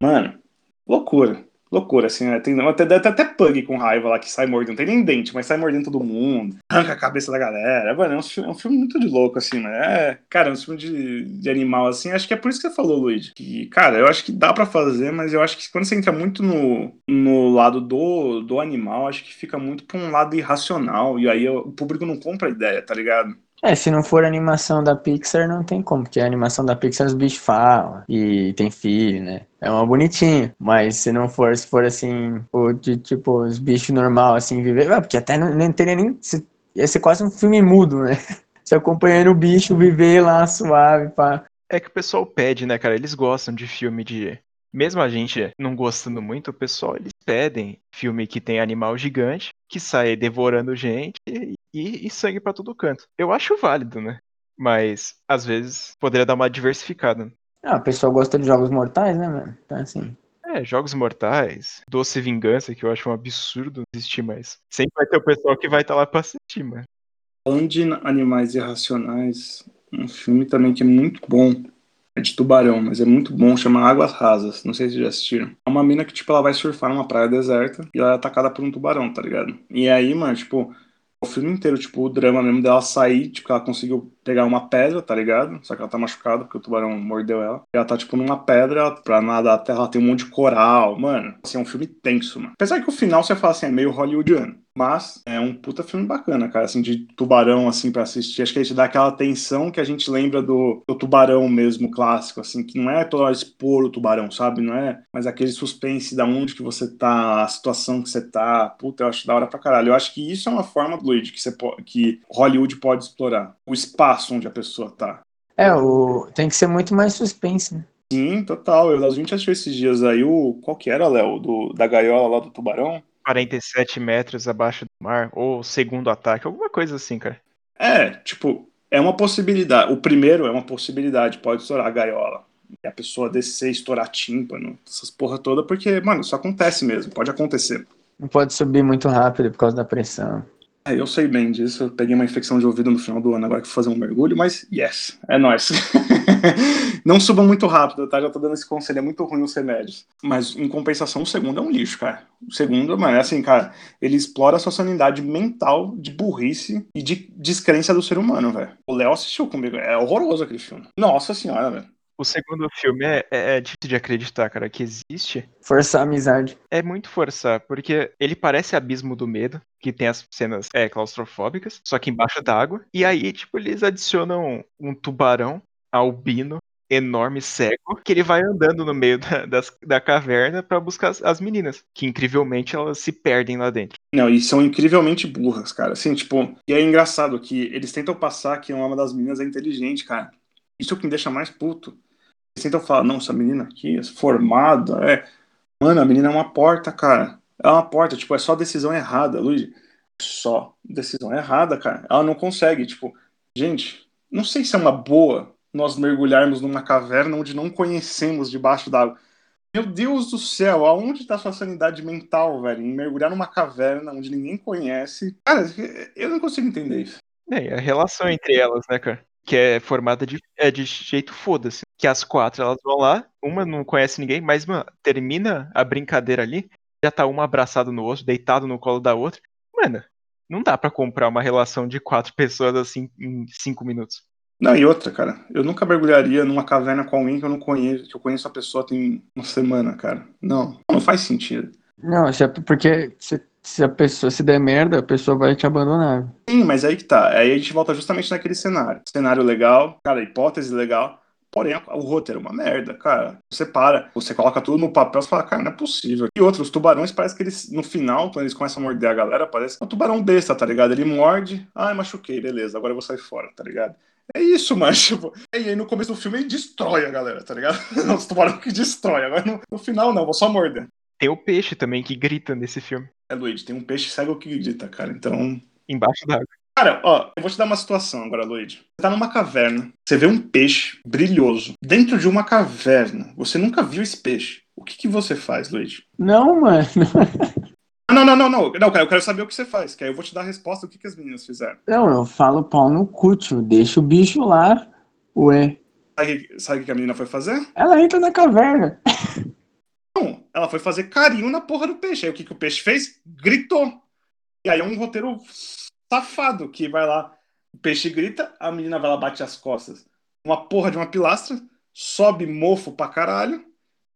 Speaker 3: Mano, loucura. Loucura, assim, né? Tem até, até, até pug com raiva lá que sai mordendo. Não tem nem dente, mas sai mordendo todo mundo. Arranca a cabeça da galera. Mano, é um, filme, é um filme muito de louco, assim, né? É, cara, é um filme de, de animal, assim. Acho que é por isso que você falou, Luigi. Que, cara, eu acho que dá para fazer, mas eu acho que quando você entra muito no, no lado do, do animal, acho que fica muito pra um lado irracional. E aí o público não compra a ideia, tá ligado?
Speaker 2: É, se não for animação da Pixar, não tem como, porque a animação da Pixar os bichos falam e tem filho, né? É uma bonitinha. Mas se não for, se for assim, o de tipo, os bichos normal, assim, viver. Ah, porque até não, não teria nem. Ia ser quase um filme mudo, né? Você acompanhando o bicho viver lá suave, pá.
Speaker 1: É que o pessoal pede, né, cara? Eles gostam de filme de mesmo a gente não gostando muito, o pessoal eles pedem filme que tem animal gigante, que sai devorando gente e, e, e sangue para todo canto. Eu acho válido, né? Mas às vezes poderia dar uma diversificada.
Speaker 2: Ah, o pessoal gosta de jogos mortais, né, mano? Então assim.
Speaker 1: É, Jogos Mortais, Doce Vingança, que eu acho um absurdo existir, mas sempre vai ter o pessoal que vai estar tá lá pra assistir, mano.
Speaker 3: Falando de animais irracionais, um filme também que é muito bom, é de tubarão, mas é muito bom, chama Águas Rasas. Não sei se já assistiram. É uma mina que, tipo, ela vai surfar numa praia deserta e ela é atacada por um tubarão, tá ligado? E aí, mano, tipo, o filme inteiro, tipo, o drama mesmo dela sair, tipo, ela conseguiu pegar uma pedra, tá ligado? Só que ela tá machucada porque o tubarão mordeu ela. E ela tá, tipo, numa pedra, pra nadar até ela tem um monte de coral, mano. Assim, é um filme tenso, mano. Apesar que o final, você fala assim, é meio hollywoodiano. Mas é um puta filme bacana, cara, assim, de tubarão, assim, para assistir. Acho que a gente dá aquela tensão que a gente lembra do, do tubarão mesmo, clássico, assim, que não é toda hora expor o tubarão, sabe? Não é, mas aquele suspense da onde que você tá, a situação que você tá. Puta, eu acho da hora pra caralho. Eu acho que isso é uma forma, Luigi, que, você que Hollywood pode explorar. O espaço onde a pessoa tá.
Speaker 2: É, o... tem que ser muito mais suspense, né?
Speaker 3: Sim, total. Eu, a gente assistiu esses dias aí o. Qual que era, Léo? Do, da gaiola lá do tubarão?
Speaker 1: 47 metros abaixo do mar, ou segundo ataque, alguma coisa assim, cara.
Speaker 3: É, tipo, é uma possibilidade. O primeiro é uma possibilidade, pode estourar a gaiola. E a pessoa descer, estourar tímpano, essas porra toda, porque, mano, isso acontece mesmo, pode acontecer.
Speaker 2: Não pode subir muito rápido por causa da pressão.
Speaker 3: É, eu sei bem disso. Eu peguei uma infecção de ouvido no final do ano, agora que vou fazer um mergulho, mas yes, é nóis. não suba muito rápido, tá? Já tô dando esse conselho, é muito ruim os remédios. Mas, em compensação, o segundo é um lixo, cara. O segundo, mano, é assim, cara, ele explora a sua sanidade mental de burrice e de descrença do ser humano, velho. O Léo assistiu comigo, é horroroso aquele filme. Nossa senhora, velho.
Speaker 1: O segundo filme é, é, é difícil de acreditar, cara, que existe.
Speaker 2: Forçar a amizade.
Speaker 1: É muito forçar, porque ele parece Abismo do Medo, que tem as cenas é, claustrofóbicas, só que embaixo d'água. E aí, tipo, eles adicionam um tubarão albino enorme cego que ele vai andando no meio da, das, da caverna para buscar as, as, meninas, que incrivelmente elas se perdem lá dentro.
Speaker 3: Não, e são incrivelmente burras, cara. Assim, tipo, e é engraçado que eles tentam passar que uma das meninas é inteligente, cara. Isso é o que me deixa mais puto. Tentam falar, não, essa menina aqui formada, é. Mano, a menina é uma porta, cara. É uma porta, tipo, é só decisão errada, Luiz. Só decisão errada, cara. Ela não consegue, tipo, gente, não sei se é uma boa nós mergulharmos numa caverna onde não conhecemos debaixo d'água. Meu Deus do céu, aonde está sua sanidade mental, velho? Em mergulhar numa caverna onde ninguém conhece. Cara, eu não consigo entender isso.
Speaker 1: É, a relação entre elas, né, cara? Que é formada de, é de jeito foda-se. Que as quatro elas vão lá, uma não conhece ninguém, mas, mano, termina a brincadeira ali, já tá uma abraçada no outro, deitado no colo da outra. Mano, não dá para comprar uma relação de quatro pessoas assim em cinco minutos.
Speaker 3: Não, e outra, cara, eu nunca mergulharia numa caverna com alguém que eu não conheço, que eu conheço a pessoa tem uma semana, cara. Não, não faz sentido.
Speaker 2: Não, é porque se, se a pessoa se der merda, a pessoa vai te abandonar.
Speaker 3: Sim, mas aí que tá. Aí a gente volta justamente naquele cenário. Cenário legal, cara, hipótese legal. Porém, o roteiro é uma merda, cara. Você para, você coloca tudo no papel e fala, cara, não é possível. E outros, os tubarões, parece que eles, no final, quando eles começam a morder a galera, parece é um tubarão besta, tá ligado? Ele morde, ai, machuquei, beleza, agora eu vou sair fora, tá ligado? É isso, mas, tipo. E aí no começo do filme ele destrói a galera, tá ligado? Os tubarão que destrói. Agora no, no, final não, vou só morder.
Speaker 1: Tem o peixe também que grita nesse filme.
Speaker 3: É, Luigi, tem um peixe cego que grita, cara. Então.
Speaker 1: Embaixo d'água.
Speaker 3: Cara, ó, eu vou te dar uma situação agora, Luigi. Você tá numa caverna, você vê um peixe brilhoso dentro de uma caverna. Você nunca viu esse peixe. O que, que você faz, Luigi?
Speaker 2: Não, mano.
Speaker 3: Não, não, não, não. Não, cara, eu quero saber o que você faz, que aí eu vou te dar a resposta do que, que as meninas fizeram.
Speaker 2: Não, eu falo pau no cútil, deixa o bicho lá, ué.
Speaker 3: Sabe, sabe o que a menina foi fazer?
Speaker 2: Ela entra na caverna.
Speaker 3: Ela foi fazer carinho na porra do peixe. Aí o que, que o peixe fez? Gritou. E aí é um roteiro safado que vai lá, o peixe grita, a menina vai lá, bate as costas. Uma porra de uma pilastra, sobe mofo pra caralho,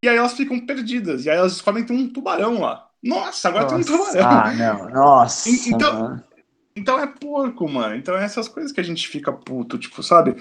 Speaker 3: e aí elas ficam perdidas. E aí elas descobrem que tem um tubarão lá. Nossa, agora nossa. tem um tubarão.
Speaker 2: Ah, não. Nossa.
Speaker 3: Então, então é porco, mano. Então é essas coisas que a gente fica puto, tipo, sabe?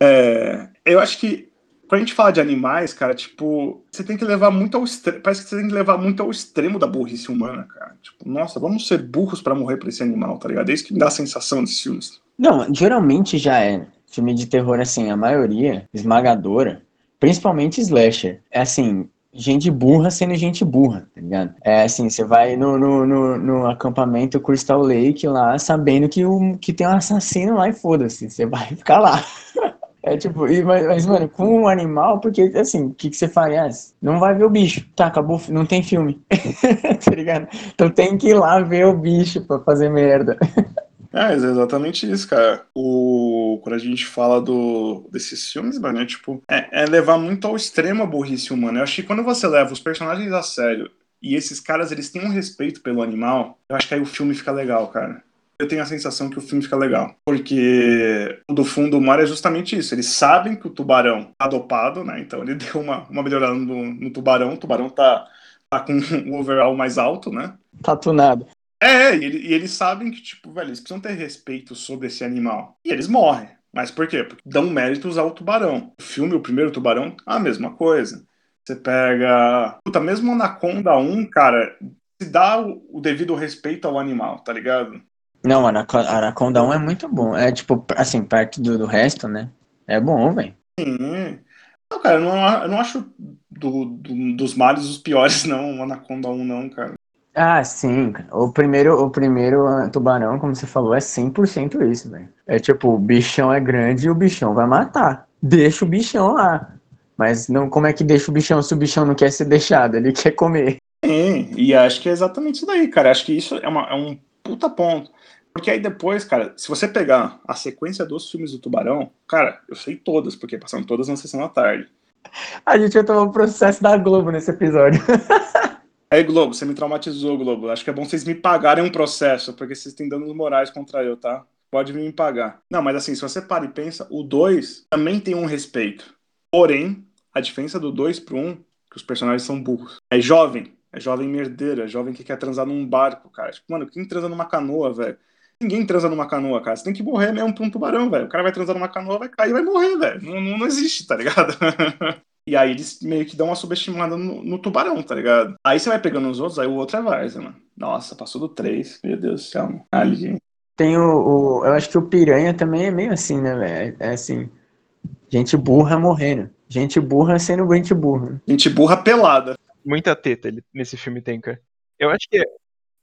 Speaker 3: É, eu acho que quando a gente fala de animais, cara, tipo, você tem que levar muito ao extremo. Parece que você tem que levar muito ao extremo da burrice humana, cara. Tipo, nossa, vamos ser burros para morrer pra esse animal, tá ligado? É isso que me dá a sensação desses filmes.
Speaker 2: Não, geralmente já é. Filme de terror, assim, a maioria esmagadora, principalmente slasher. É assim, gente burra sendo gente burra, tá ligado? É assim, você vai no, no, no, no, acampamento Crystal Lake lá, sabendo que, o, que tem um assassino lá e foda-se, você vai ficar lá. É tipo, mas, mas, mano, com um animal, porque assim, o que, que você faz? Não vai ver o bicho. Tá, acabou, não tem filme. tá ligado? Então tem que ir lá ver o bicho pra fazer merda.
Speaker 3: É, é exatamente isso, cara. O, quando a gente fala do, desses filmes, mano, é tipo, é, é levar muito ao extremo a burrice humana. Eu acho que quando você leva os personagens a sério e esses caras, eles têm um respeito pelo animal, eu acho que aí o filme fica legal, cara. Eu tenho a sensação que o filme fica legal. Porque o do fundo do mar é justamente isso. Eles sabem que o tubarão tá dopado, né? Então ele deu uma, uma melhorada no, no tubarão. O tubarão tá, tá com o overall mais alto, né?
Speaker 2: Tá tunado.
Speaker 3: É, e, e, eles sabem que, tipo, velho, eles precisam ter respeito sobre esse animal. E eles morrem. Mas por quê? Porque dão méritos ao tubarão. O filme, o primeiro tubarão, a mesma coisa. Você pega. Puta, mesmo Anaconda 1, cara, se dá o, o devido respeito ao animal, tá ligado?
Speaker 2: Não, Anaconda 1 é muito bom. É tipo, assim, perto do, do resto, né? É bom, velho.
Speaker 3: Sim. Não, cara, eu não, eu não acho do, do, dos males os piores, não, o Anaconda 1, não, cara.
Speaker 2: Ah, sim. O primeiro, o primeiro tubarão, como você falou, é 100% isso, velho. É tipo, o bichão é grande e o bichão vai matar. Deixa o bichão lá. Mas não, como é que deixa o bichão se o bichão não quer ser deixado? Ele quer comer.
Speaker 3: Sim, e acho que é exatamente isso daí, cara. Acho que isso é, uma, é um puta ponto. Porque aí depois, cara, se você pegar a sequência dos filmes do Tubarão, cara, eu sei todas, porque passaram todas na sessão da tarde.
Speaker 2: A gente vai tomar o processo da Globo nesse episódio.
Speaker 3: Aí, Globo, você me traumatizou, Globo. Acho que é bom vocês me pagarem um processo, porque vocês têm danos morais contra eu, tá? Pode vir me pagar. Não, mas assim, se você para e pensa, o 2 também tem um respeito. Porém, a diferença do 2 pro 1 um, que os personagens são burros. É jovem, é jovem merdeira, é jovem que quer transar num barco, cara. Tipo, mano, quem transa numa canoa, velho? Ninguém transa numa canoa, cara. Você tem que morrer mesmo pra um tubarão, velho. O cara vai transar numa canoa, vai cair, vai morrer, velho. Não, não, não existe, tá ligado? E aí eles meio que dão uma subestimada no, no, tubarão, tá ligado? Aí você vai pegando os outros, aí o outro é Varsa, mano. Nossa, passou do 3. Meu Deus do céu, mano. Ali.
Speaker 2: Tem o, o, Eu acho que o Piranha também é meio assim, né, velho? É assim. Gente burra morrendo. Gente burra sendo gente burra.
Speaker 3: Gente burra pelada.
Speaker 1: Muita teta ele, nesse filme tem, cara. Eu acho que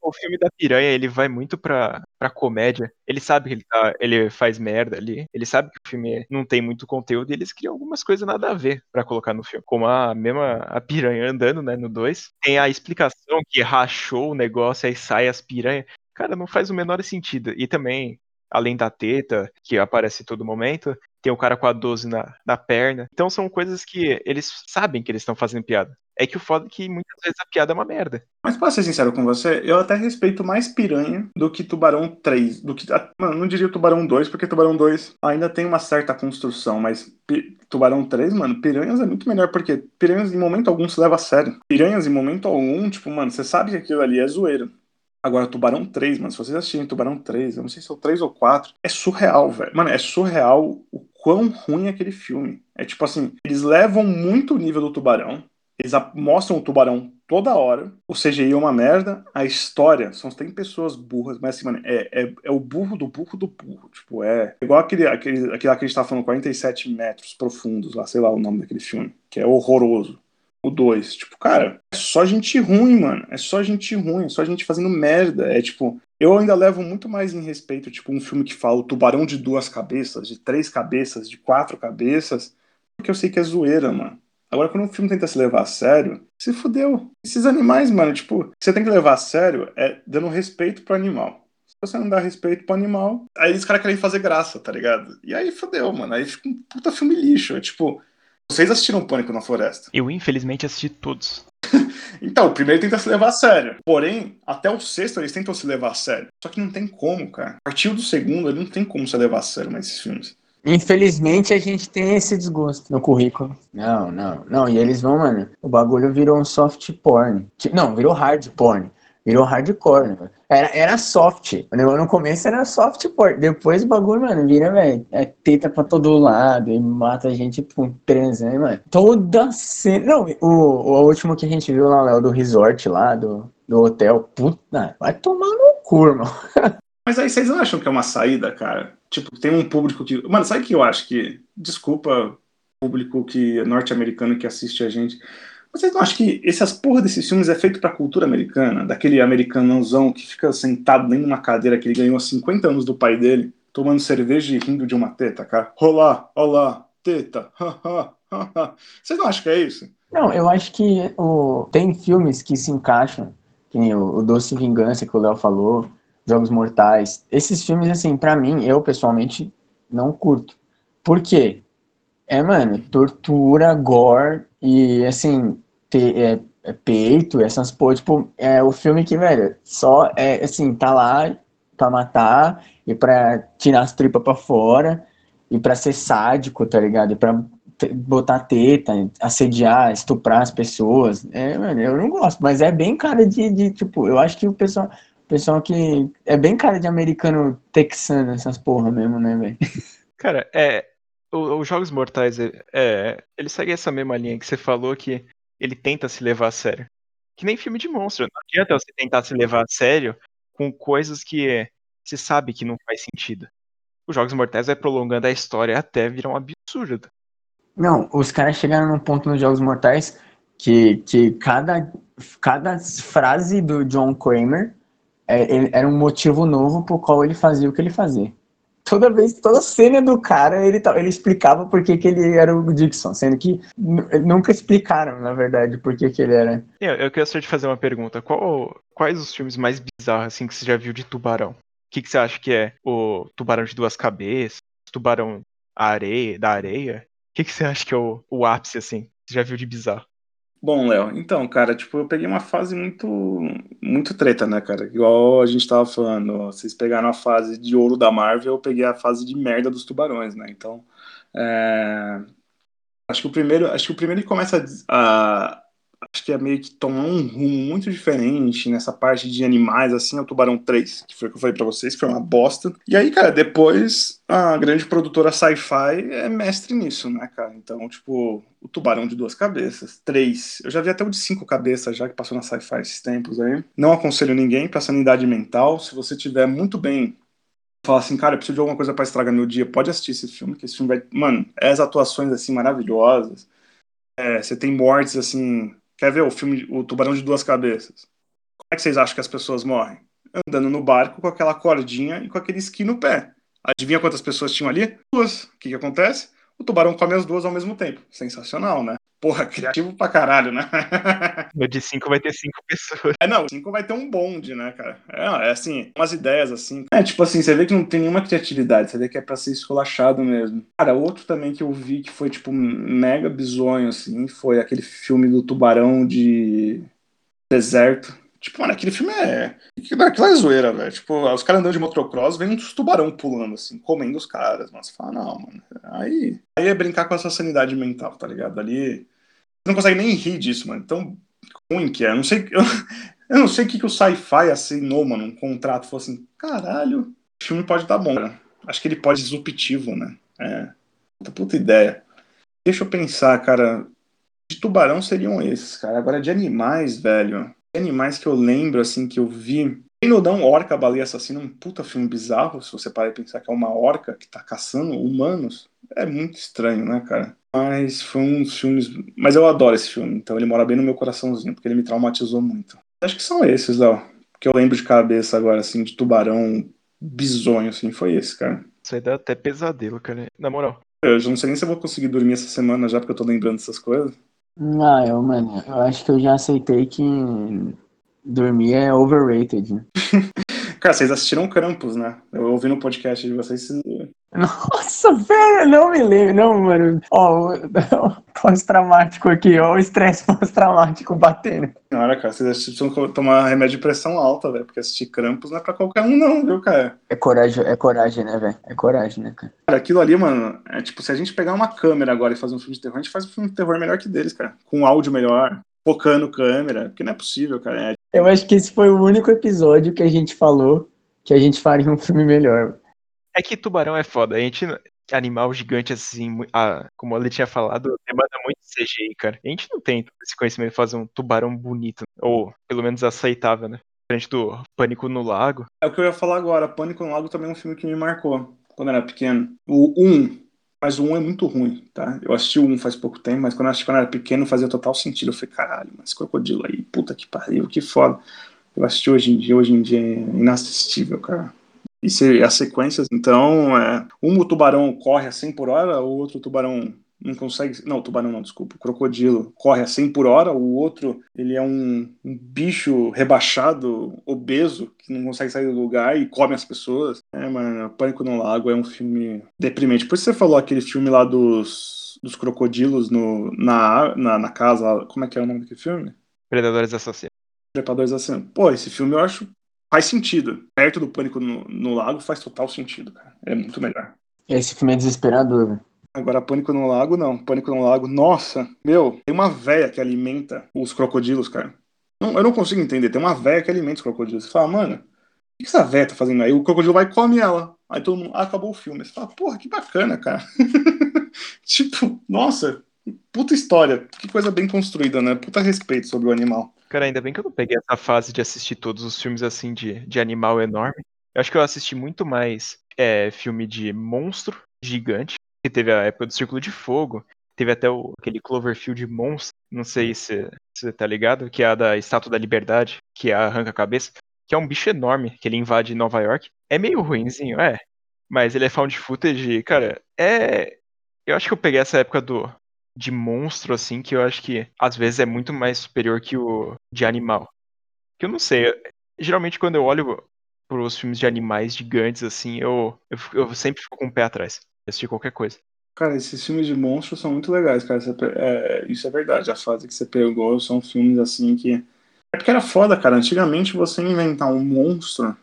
Speaker 1: o filme da piranha, ele vai muito pra, pra comédia. Ele sabe que ele, tá, ele faz merda ali. Ele sabe que o filme não tem muito conteúdo e eles criam algumas coisas nada a ver para colocar no filme. Como a mesma a piranha andando, né, no 2. Tem a explicação que rachou o negócio, aí sai as piranhas. Cara, não faz o menor sentido. E também, além da teta, que aparece em todo momento, tem o cara com a 12 na, na perna. Então são coisas que eles sabem que eles estão fazendo piada. É que o foda é que muitas vezes a piada é uma merda.
Speaker 3: Mas posso ser sincero com você, eu até respeito mais Piranha do que Tubarão 3. Do que, mano, não diria Tubarão 2, porque Tubarão 2 ainda tem uma certa construção, mas Tubarão 3, mano, Piranhas é muito melhor, porque Piranhas em momento algum se leva a sério. Piranhas em momento algum, tipo, mano, você sabe que aquilo ali é zoeira. Agora, Tubarão 3, mano, se vocês assistirem Tubarão 3, eu não sei se é o 3 ou 4, é surreal, velho. Mano, é surreal o quão ruim é aquele filme. É tipo assim, eles levam muito o nível do Tubarão, eles mostram o tubarão toda hora. O CGI é uma merda. A história são tem pessoas burras, mas assim, mano, é, é, é, o burro do burro do burro. Tipo, é igual aquele, aquele, aquele lá que a gente tava falando, 47 metros profundos, lá, sei lá o nome daquele filme, que é horroroso. O 2. Tipo, cara, é só gente ruim, mano. É só gente ruim, é só gente fazendo merda. É tipo, eu ainda levo muito mais em respeito, tipo, um filme que fala o tubarão de duas cabeças, de três cabeças, de quatro cabeças, porque eu sei que é zoeira, mano. Agora, quando um filme tenta se levar a sério, se fudeu. Esses animais, mano, tipo, você tem que levar a sério é dando respeito pro animal. Se você não dá respeito pro animal, aí os caras querem fazer graça, tá ligado? E aí fudeu, mano. Aí fica um puta filme lixo. É tipo, vocês assistiram Pânico na Floresta?
Speaker 1: Eu, infelizmente, assisti todos.
Speaker 3: então, o primeiro tenta se levar a sério. Porém, até o sexto eles tentam se levar a sério. Só que não tem como, cara. A partir do segundo, ele não tem como se levar a sério mais esses filmes.
Speaker 2: Infelizmente a gente tem esse desgosto no currículo. Não, não, não. E eles vão, mano. O bagulho virou um soft porn. Não, virou hard porn. Virou hardcore, né? Era, era soft. O no começo era soft. Depois o bagulho, mano, vira, velho. É teta pra todo lado e mata a gente com transa, né, mano? Toda cena. Não, o, o último que a gente viu lá, Léo, do resort lá, do, do hotel. Puta, vai tomar no cu, irmão.
Speaker 3: Mas aí vocês não acham que é uma saída, cara? Tipo, tem um público que. Mano, sabe que eu acho que. Desculpa, público que norte-americano que assiste a gente. Vocês não acham que essas porra desses filmes é feito pra cultura americana? Daquele americanãozão que fica sentado de uma cadeira que ele ganhou há 50 anos do pai dele, tomando cerveja e rindo de uma teta, cara? Olá, olá, teta, Vocês não acham que é isso?
Speaker 2: Não, eu acho que o... tem filmes que se encaixam, que nem o Doce Vingança que o Léo falou, Jogos Mortais. Esses filmes, assim, para mim, eu pessoalmente não curto. Por quê? É, mano, tortura, gore e, assim, ter, é, é peito, essas porra. Tipo, é o filme que, velho, só é, assim, tá lá pra matar e pra tirar as tripas pra fora e pra ser sádico, tá ligado? E pra botar teta, assediar, estuprar as pessoas. É, mano, eu não gosto, mas é bem cara de, de tipo, eu acho que o pessoal Pessoal que é bem cara de americano texano, essas porra mesmo, né, velho?
Speaker 1: Cara, é. Os Jogos Mortais, é, é, ele segue essa mesma linha que você falou que ele tenta se levar a sério. Que nem filme de monstro. Não adianta você tentar se levar a sério com coisas que você sabe que não faz sentido. Os Jogos Mortais vai prolongando a história até virar um absurdo.
Speaker 2: Não, os caras chegaram num ponto nos Jogos Mortais que, que cada, cada frase do John Kramer é, era um motivo novo por qual ele fazia o que ele fazia. Toda vez, toda cena do cara, ele, ele explicava por que, que ele era o Dixon, sendo que nunca explicaram, na verdade, por que, que ele era.
Speaker 1: Eu, eu queria só te fazer uma pergunta. Qual, quais os filmes mais bizarros assim, que você já viu de tubarão? que, que você acha que é o tubarão de duas cabeças, tubarão areia, da areia? O que, que você acha que é o, o ápice, assim? Você já viu de bizarro?
Speaker 3: Bom, Léo, então, cara, tipo, eu peguei uma fase muito, muito treta, né, cara? Igual a gente tava falando, vocês pegaram a fase de ouro da Marvel, eu peguei a fase de merda dos tubarões, né? Então, é... acho que o primeiro, acho que o primeiro que começa a, acho que é meio que tomar um rumo muito diferente nessa parte de animais, assim, é o Tubarão 3, que foi o que eu falei pra vocês, que foi uma bosta. E aí, cara, depois a grande produtora Sci-Fi é mestre nisso, né, cara? Então, tipo, o Tubarão de duas cabeças, três. Eu já vi até o de cinco cabeças já que passou na Sci-Fi esses tempos aí. Não aconselho ninguém pra sanidade mental. Se você tiver muito bem falar assim, cara, eu preciso de alguma coisa para estragar meu dia, pode assistir esse filme, que esse filme vai. Mano, é as atuações assim maravilhosas. É, você tem mortes assim Quer ver o filme O Tubarão de Duas Cabeças? Como é que vocês acham que as pessoas morrem? Andando no barco com aquela cordinha e com aquele esqui no pé. Adivinha quantas pessoas tinham ali? Duas. O que, que acontece? O tubarão come as duas ao mesmo tempo. Sensacional, né? Porra, criativo pra caralho, né?
Speaker 1: No de 5 vai ter cinco pessoas.
Speaker 3: É, não, 5 vai ter um bonde, né, cara? É, é, assim, umas ideias assim. É, tipo assim, você vê que não tem nenhuma criatividade, você vê que é pra ser esculachado mesmo. Cara, outro também que eu vi que foi, tipo, mega bizonho, assim, foi aquele filme do tubarão de deserto. Tipo, mano, aquele filme é. Aquilo é zoeira, velho. Tipo, os caras andando de motocross, vem uns tubarão pulando, assim, comendo os caras. Mas você fala, não, mano. Aí, aí é brincar com a sua sanidade mental, tá ligado? Ali não consegue nem rir disso, mano. Tão ruim que é. Eu não sei, eu, eu não sei o que, que o sci-fi assinou, mano. Um contrato falou assim: caralho, o filme pode dar bom, né? Acho que ele pode ser disruptivo, né? É. Puta, puta ideia. Deixa eu pensar, cara. De tubarão seriam esses, cara. Agora de animais, velho. Animais que eu lembro, assim, que eu vi. Não Orca, Baleia Assassina, um puta filme bizarro, se você parar e pensar que é uma orca que tá caçando humanos. É muito estranho, né, cara? Mas foi um dos filmes. Mas eu adoro esse filme, então ele mora bem no meu coraçãozinho, porque ele me traumatizou muito. Acho que são esses, Léo. Que eu lembro de cabeça agora, assim, de tubarão bizonho, assim, foi esse, cara.
Speaker 1: Isso aí dá até pesadelo, cara. Na moral.
Speaker 3: Eu já não sei nem se eu vou conseguir dormir essa semana já, porque eu tô lembrando dessas coisas.
Speaker 2: Não, eu, mano, eu acho que eu já aceitei que dormir é overrated. Né?
Speaker 3: Cara, vocês assistiram Krampus, né? Eu ouvi no podcast de vocês.
Speaker 2: Nossa, velho, não me lembro, não, mano. Ó, pós-traumático aqui, ó, o estresse pós-traumático batendo.
Speaker 3: Senhora, cara, vocês precisam tomar remédio de pressão alta, velho, porque assistir Krampus não é pra qualquer um, não, viu, cara?
Speaker 2: É coragem, é coragem, né, velho? É coragem, né, cara?
Speaker 3: Cara, aquilo ali, mano, é tipo, se a gente pegar uma câmera agora e fazer um filme de terror, a gente faz um filme de terror melhor que deles, cara. Com áudio melhor, focando câmera, porque não é possível, cara. É...
Speaker 2: Eu acho que esse foi o único episódio que a gente falou que a gente faria um filme melhor.
Speaker 1: É que tubarão é foda. A gente, animal gigante assim, a, como ele tinha falado, demanda muito CGI, cara. A gente não tem esse conhecimento de fazer um tubarão bonito, ou pelo menos aceitável, né? Frente do Pânico no Lago.
Speaker 3: É o que eu ia falar agora. Pânico no Lago também é um filme que me marcou quando eu era pequeno. O 1, mas o 1 é muito ruim, tá? Eu assisti o 1 faz pouco tempo, mas quando eu assisti quando eu era pequeno fazia total sentido. Eu falei, caralho, mas crocodilo aí, puta que pariu, que foda. Eu assisti hoje em dia, hoje em dia é inassistível, cara. E se, as sequências, então, é, um tubarão corre a 100 por hora, o outro tubarão não consegue. Não, o tubarão não, desculpa. O crocodilo corre a 100 por hora, o outro, ele é um, um, bicho rebaixado, obeso, que não consegue sair do lugar e come as pessoas. É, mano, Pânico no Lago é um filme deprimente. Por isso você falou aquele filme lá dos, dos crocodilos no, na, na, na casa. Como é que é o nome daquele filme?
Speaker 1: Predadores Assassinos.
Speaker 3: Predadores Assassinos. Pô, esse filme eu acho faz sentido. Perto do Pânico no, no Lago faz total sentido, cara. É muito melhor.
Speaker 2: Esse filme é desesperador, velho.
Speaker 3: Agora, Pânico no Lago, não. Pânico no Lago, nossa, meu, tem uma véia que alimenta os crocodilos, cara. Não, eu não consigo entender. Tem uma véia que alimenta os crocodilos. Você fala, mano, o que essa véia tá fazendo aí? O crocodilo vai e come ela. Aí todo mundo, ah, acabou o filme. Você fala, porra, que bacana, cara. tipo, nossa, puta história. Que coisa bem construída, né? Puta respeito sobre o animal.
Speaker 1: Cara, ainda bem que eu não peguei essa fase de assistir todos os filmes assim de, de animal enorme. Eu acho que eu assisti muito mais é, filme de monstro gigante, que teve a época do Círculo de Fogo, teve até o, aquele Cloverfield monstro, não sei se você tá ligado, que é a da Estátua da Liberdade, que arranca a cabeça, que é um bicho enorme, que ele invade Nova York. É meio ruinzinho, é, mas ele é found footage, cara, é... Eu acho que eu peguei essa época do de monstro, assim, que eu acho que às vezes é muito mais superior que o de animal. Que eu não sei. Geralmente quando eu olho pros filmes de animais gigantes, assim, eu, eu, eu sempre fico com o pé atrás. Assistir qualquer coisa.
Speaker 3: Cara, esses filmes de monstros são muito legais, cara. É, isso é verdade. A fase que você pegou são filmes assim que. É porque era foda, cara. Antigamente você inventar um monstro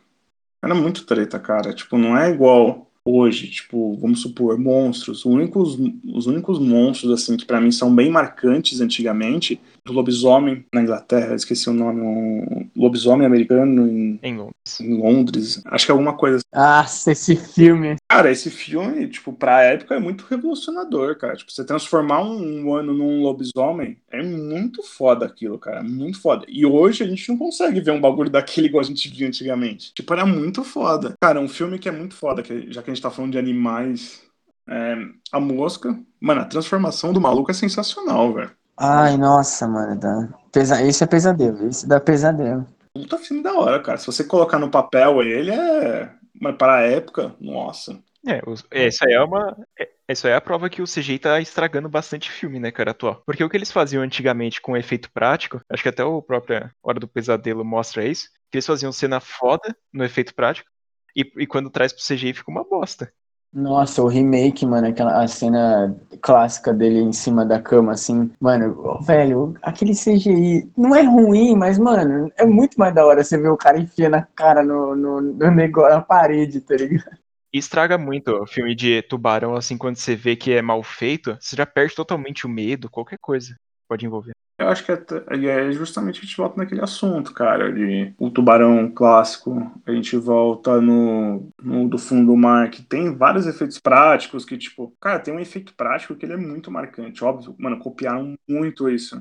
Speaker 3: era muito treta, cara. Tipo, não é igual hoje, tipo, vamos supor, monstros. Os únicos, os únicos monstros, assim, que para mim são bem marcantes antigamente, do lobisomem na Inglaterra, esqueci o nome, um lobisomem americano em,
Speaker 1: em Londres.
Speaker 3: Em Londres. Acho que é alguma coisa.
Speaker 2: Ah, esse filme.
Speaker 3: Cara, esse filme, tipo, pra época é muito revolucionador, cara. Tipo, você transformar um humano num lobisomem é muito foda aquilo, cara. Muito foda. E hoje a gente não consegue ver um bagulho daquele igual a gente via antigamente. Tipo, era muito foda. Cara, um filme que é muito foda, que, já que a gente tá falando de animais. É, a mosca. Mano, a transformação do maluco é sensacional, velho.
Speaker 2: Ai, nossa, mano. Dá... Pesa... Esse é pesadelo. Esse dá pesadelo.
Speaker 3: Puta filme da hora, cara. Se você colocar no papel ele, é. Mas para a época, nossa.
Speaker 1: É, isso aí é uma. É, isso aí é a prova que o CGI tá estragando bastante filme, né, cara, atual. Porque o que eles faziam antigamente com efeito prático, acho que até o próprio Hora do Pesadelo mostra isso, que eles faziam cena foda no efeito prático, e, e quando traz pro CGI fica uma bosta.
Speaker 2: Nossa, o remake, mano, aquela a cena clássica dele em cima da cama, assim, mano, velho, aquele CGI não é ruim, mas, mano, é muito mais da hora você ver o cara enfiando a cara no, no, no negócio, na parede, tá ligado?
Speaker 1: E estraga muito o filme de tubarão, assim, quando você vê que é mal feito, você já perde totalmente o medo, qualquer coisa pode envolver.
Speaker 3: Eu acho que é, é justamente a gente volta naquele assunto, cara, de o tubarão clássico. A gente volta no, no do fundo do mar, que tem vários efeitos práticos que, tipo, cara, tem um efeito prático que ele é muito marcante. Óbvio, mano, copiaram muito isso.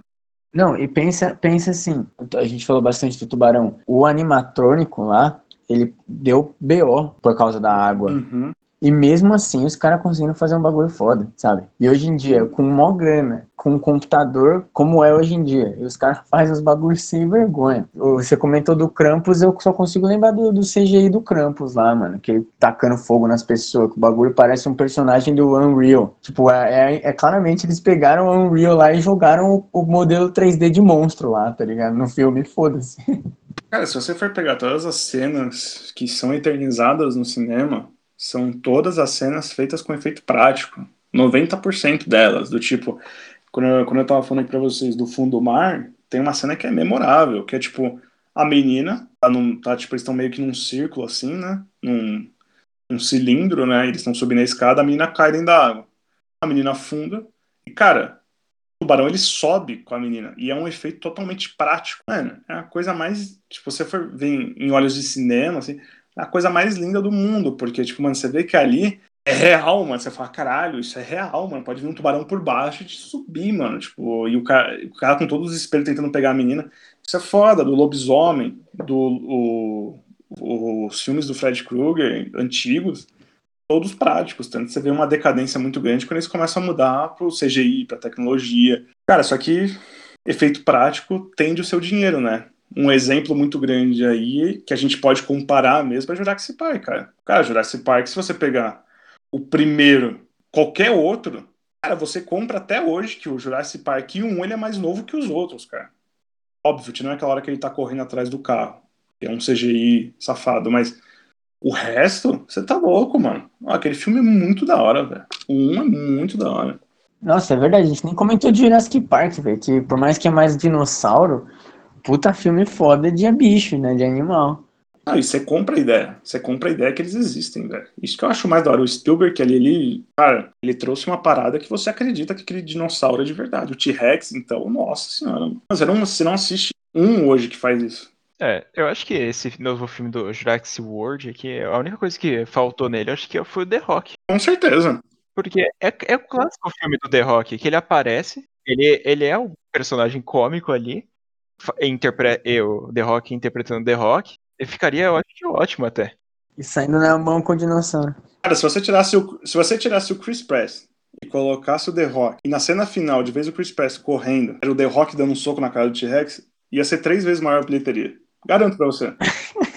Speaker 2: Não, e pensa, pensa assim, a gente falou bastante do tubarão. O animatrônico lá, ele deu BO por causa da água.
Speaker 3: Uhum.
Speaker 2: E mesmo assim, os caras conseguiram fazer um bagulho foda, sabe? E hoje em dia, com mó grana, com um computador, como é hoje em dia, e os caras fazem os bagulhos sem vergonha. Você comentou do Krampus, eu só consigo lembrar do, do CGI do Krampus lá, mano, que ele tacando fogo nas pessoas, que o bagulho parece um personagem do Unreal. Tipo, é, é, é claramente eles pegaram o Unreal lá e jogaram o, o modelo 3D de monstro lá, tá ligado? No filme, foda-se.
Speaker 3: Cara, se você for pegar todas as cenas que são eternizadas no cinema, são todas as cenas feitas com efeito prático. 90% delas, do tipo, quando eu, quando eu tava falando aqui pra vocês do fundo do mar, tem uma cena que é memorável, que é tipo, a menina, tá, num, tá tipo, eles estão meio que num círculo assim, né? Num, cilindro, né? Eles estão subindo a escada, a menina cai dentro da água. A menina afunda, e cara, o tubarão ele sobe com a menina, e é um efeito totalmente prático. Mano, é a coisa mais. Tipo, você for ver em, em olhos de cinema, assim, a coisa mais linda do mundo, porque, tipo, mano, você vê que ali é real, mano. Você fala, caralho, isso é real, mano. Pode vir um tubarão por baixo e te subir, mano. Tipo, e o cara, o cara com todos os espelhos tentando pegar a menina. Isso é foda, do lobisomem, do o, os filmes do Fred Krueger antigos, todos práticos. Tanto você vê uma decadência muito grande quando eles começam a mudar pro CGI, pra tecnologia. Cara, só que efeito prático tende o seu dinheiro, né? Um exemplo muito grande aí que a gente pode comparar mesmo é Jurassic Park, cara. Cara, Jurassic Park, se você pegar o primeiro, qualquer outro, cara, você compra até hoje que o Jurassic Park 1 ele é mais novo que os outros, cara. Óbvio, tirando aquela hora que ele tá correndo atrás do carro. Que é um CGI safado, mas o resto, você tá louco, mano. aquele filme é muito da hora, velho. O 1 é muito da hora.
Speaker 2: Nossa, é verdade, a gente nem comentou de Jurassic Park, velho, que por mais que é mais dinossauro, puta filme foda de bicho, né? De animal.
Speaker 3: Ah, e você compra a ideia. Você compra a ideia que eles existem, velho. Isso que eu acho mais da hora. O Spielberg ali, ele, cara, ele trouxe uma parada que você acredita que aquele dinossauro é de verdade. O T-Rex, então, nossa senhora. Você não, você não assiste um hoje que faz isso.
Speaker 1: É, eu acho que esse novo filme do Jurassic World aqui, a única coisa que faltou nele, acho que foi o The Rock.
Speaker 3: Com certeza.
Speaker 1: Porque é, é o clássico filme do The Rock, que ele aparece, ele, ele é o personagem cômico ali, interpre... eu, The Rock interpretando The Rock, ficaria, eu acho que ótimo até.
Speaker 2: E saindo na mão com dinossauro.
Speaker 3: Cara, se você tirasse o, se você tirasse o Chris Press e colocasse o The Rock, e na cena final, de vez o Chris Press correndo, era o The Rock dando um soco na cara do T-Rex, ia ser três vezes maior a bilheteria. Garanto pra você.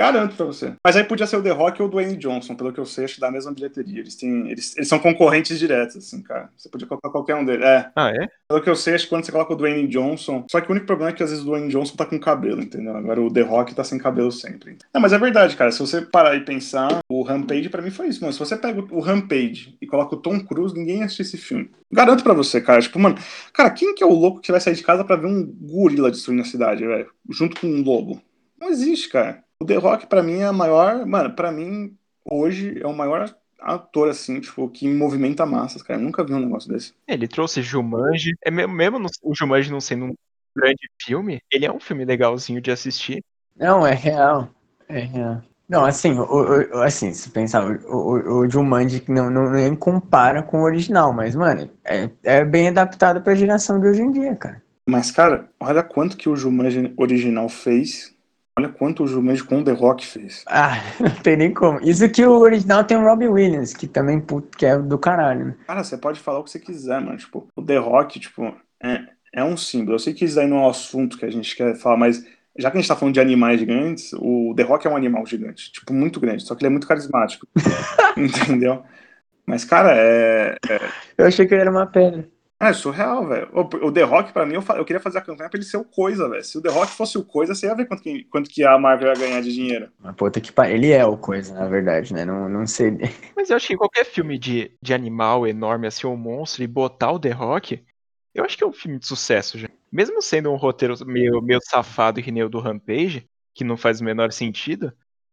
Speaker 3: Garanto pra você. Mas aí podia ser o The Rock ou o Dwayne Johnson, pelo que eu sei, acho que dá a mesma bilheteria. Eles, têm, eles, eles são concorrentes diretos, assim, cara. Você podia colocar qualquer um deles. É.
Speaker 1: Ah, é?
Speaker 3: Pelo que eu sei, acho que quando você coloca o Dwayne Johnson. Só que o único problema é que às vezes o Dwayne Johnson tá com cabelo, entendeu? Agora o The Rock tá sem cabelo sempre. É, mas é verdade, cara. Se você parar e pensar, o Rampage pra mim foi isso, mano. Se você pega o Rampage e coloca o Tom Cruise, ninguém assiste esse filme. Garanto pra você, cara. Tipo, mano, cara, quem que é o louco que vai sair de casa pra ver um gorila destruindo a cidade, velho? Junto com um lobo? Não existe, cara. O The Rock, pra mim, é a maior. Mano, pra mim, hoje, é o maior ator, assim, tipo, que movimenta massas, cara. Eu nunca vi um negócio desse.
Speaker 1: Ele trouxe Jumanji. É mesmo, mesmo no- o Jumanji não sendo um grande filme, ele é um filme legalzinho de assistir.
Speaker 2: Não, é real. É real. Não, assim, o- o- assim, se pensar, o, o, o Jumanji não, não nem compara com o original, mas, mano, é, é bem adaptado pra geração de hoje em dia, cara.
Speaker 3: Mas, cara, olha quanto que o Jumanji original fez. Olha quanto o Jumanji com o The Rock fez.
Speaker 2: Ah, não tem nem como. Isso que o original tem o Robbie Williams, que também, que é do caralho, né?
Speaker 3: Cara, você pode falar o que você quiser, mano. Tipo, o The Rock, tipo, é, é um símbolo. Eu sei que isso aí não é o assunto que a gente quer falar, mas já que a gente tá falando de animais gigantes, o The Rock é um animal gigante. Tipo, muito grande. Só que ele é muito carismático. entendeu? Mas, cara, é,
Speaker 2: Eu achei que ele era uma pedra.
Speaker 3: É surreal, velho. O, The Rock, pra mim, eu, fa- eu queria fazer a campanha pra ele ser o Coisa, velho. Se o The Rock fosse o Coisa, você ia ver quanto que, quanto que a Marvel ia ganhar de dinheiro.
Speaker 2: Mas puta que pariu. Ele é o coisa, na verdade, né? Não, não sei.
Speaker 1: Mas eu acho que qualquer filme de, de animal enorme, assim, um monstro, e botar o The Rock, eu acho que é um filme de sucesso já. Mesmo sendo um roteiro meio, meio safado que nem o do Rampage, que não faz o menor sentido,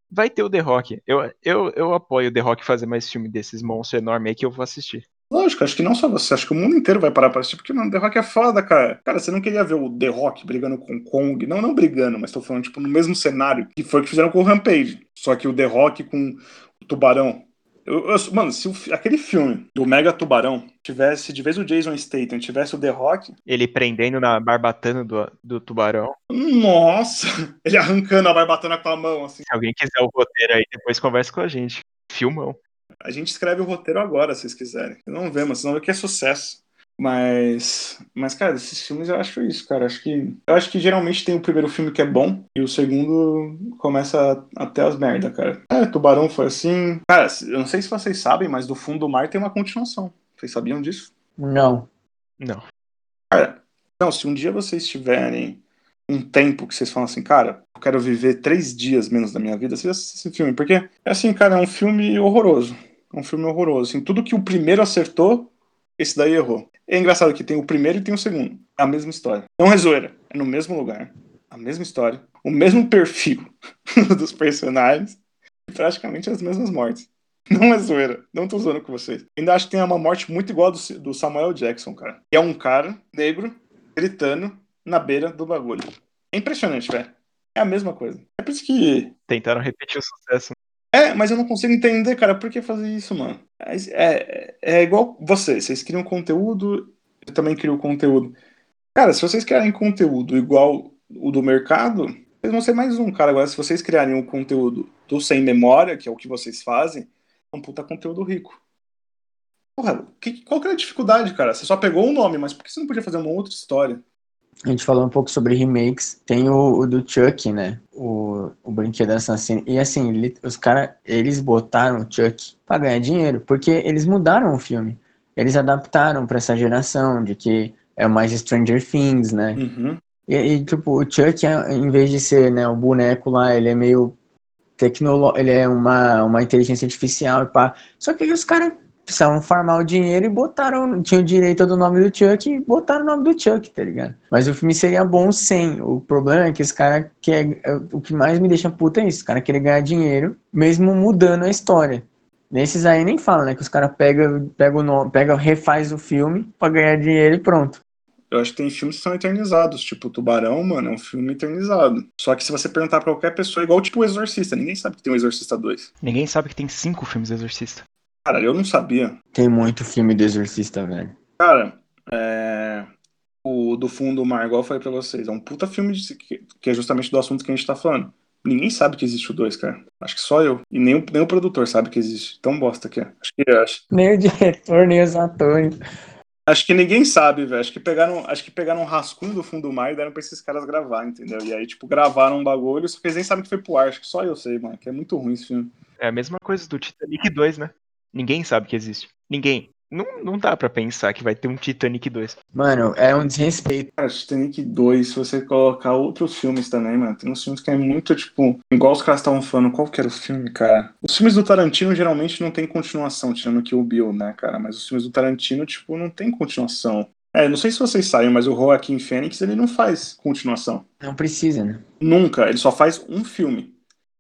Speaker 1: vai ter o The Rock. Eu, eu, eu apoio o The Rock fazer mais filme desses monstros enormes aí que eu vou assistir.
Speaker 3: Lógico, acho que não só você, acho que o mundo inteiro vai parar pra assistir, porque, mano, The Rock é foda, cara. Cara, você não queria ver o The Rock brigando com o Kong. Não, não brigando, mas tô falando, tipo, no mesmo cenário que foi o que fizeram com o Rampage. Só que o The Rock com o Tubarão. Eu- eu- mano, se o aquele filme do Mega Tubarão tivesse, de vez o Jason Statham tivesse o The Rock,
Speaker 1: Ele prendendo na barbatana do, do tubarão.
Speaker 3: nossa, ele arrancando a barbatana com a mão, assim.
Speaker 1: Se alguém quiser o roteiro aí, depois conversa com a gente. Filmão.
Speaker 3: A gente escreve o roteiro agora, se vocês quiserem. Não vemos, senão vê que é sucesso. Mas, mas, cara, esses filmes eu acho isso, cara. Acho que, eu acho que geralmente tem o primeiro filme que é bom e o segundo começa até as merda, cara. É, Tubarão foi assim. Cara, eu não sei se vocês sabem, mas do fundo do mar tem uma continuação. Vocês sabiam disso?
Speaker 2: Não.
Speaker 1: Não.
Speaker 3: Cara, não, se um dia vocês tiverem um tempo que vocês falam assim, cara, eu quero viver três dias menos da minha vida, vocês assistem esse filme. Porque, é assim, cara, é um filme horroroso. É um filme horroroso. Assim, tudo que o primeiro acertou, esse daí errou. É engraçado que tem o primeiro e tem o segundo. É a mesma história. Não é zoeira. É no mesmo lugar. A mesma história. O mesmo perfil dos personagens. E praticamente as mesmas mortes. Não é zoeira. Não tô zoando com vocês. Ainda acho que tem uma morte muito igual do, do Samuel Jackson, cara. Que é um cara negro gritando na beira do bagulho. É impressionante, velho. É a mesma coisa. É por isso que.
Speaker 1: Tentaram repetir o sucesso.
Speaker 3: É, mas eu não consigo entender, cara, por que fazer isso, mano? É, é, é igual você. Vocês criam conteúdo, eu também crio conteúdo. Cara, se vocês querem conteúdo igual o do mercado, vocês vão ser mais um, cara. Agora, se vocês criarem um conteúdo do sem memória, que é o que vocês fazem, é um puta conteúdo rico. Porra, que, qual que é a dificuldade, cara? Você só pegou o nome, mas por que você não podia fazer uma outra história?
Speaker 2: A gente falou um pouco sobre remakes. Tem o, o do Chuck, né? O, o brinquedo assassino. E assim, ele- os caras, eles botaram o Chuck pra ganhar dinheiro, porque eles mudaram o filme. Eles adaptaram pra essa geração de que é mais Stranger Things, né?
Speaker 3: Uhum.
Speaker 2: E, e, tipo, o Chuck, é- em vez de ser, né, o boneco lá, ele é meio tecnológico, ele é uma, uma inteligência artificial e pá. Só que aí os caras precisavam farmar o dinheiro e botaram, tinham direito do nome do Chuck e botaram o nome do Chuck, tá ligado? Mas o filme seria bom sem. O problema é que os caras quer o que mais me deixa puta é isso, os caras querem ganhar dinheiro, mesmo mudando a história. Nesses aí nem fala, né? Que os caras pegam pega o nome, pega, refaz o filme pra ganhar dinheiro e pronto.
Speaker 3: Eu acho que tem filmes que são eternizados, tipo Tubarão, mano, é um filme eternizado. Só que se você perguntar pra qualquer pessoa, igual tipo o Exorcista, ninguém sabe que tem o Exorcista 2.
Speaker 1: Ninguém sabe que tem cinco filmes do Exorcista.
Speaker 3: Cara, eu não sabia.
Speaker 2: Tem muito filme do Exorcista, velho.
Speaker 3: Cara, é... o do Fundo do Mar, igual eu falei pra vocês, é um puta filme de... que que é justamente do assunto que a gente tá falando. Ninguém sabe que existe o 2, cara. Acho que só eu. E nem o, nem o produtor sabe que existe. Tão bosta que é. Acho que acho.
Speaker 2: Nem o diretor, nem os atores.
Speaker 3: Acho que ninguém sabe, velho. Acho que pegaram, acho que pegaram um rascunho do fundo do mar e deram pra esses caras gravar, entendeu? E aí, tipo, gravaram um bagulho, só que eles nem sabem que foi pro ar. Acho que só eu sei, mano, que é muito ruim esse filme.
Speaker 1: É a mesma coisa do Titanic 2, né? Ninguém sabe que existe. Ninguém. Não, não dá pra pensar que vai ter um Titanic 2.
Speaker 2: Mano, é um desrespeito.
Speaker 3: Cara, Titanic 2, se você colocar outros filmes também, mano, tem uns filmes que é muito, tipo, igual os caras estavam falando, qual que era o filme, cara? Os filmes do Tarantino geralmente não tem continuação, tirando que o Bill, né, cara? Mas os filmes do Tarantino, tipo, não tem continuação. É, não sei se vocês sabem, mas o Joaquim Fênix, ele não faz continuação.
Speaker 2: Não precisa, né?
Speaker 3: Nunca, ele só faz um filme.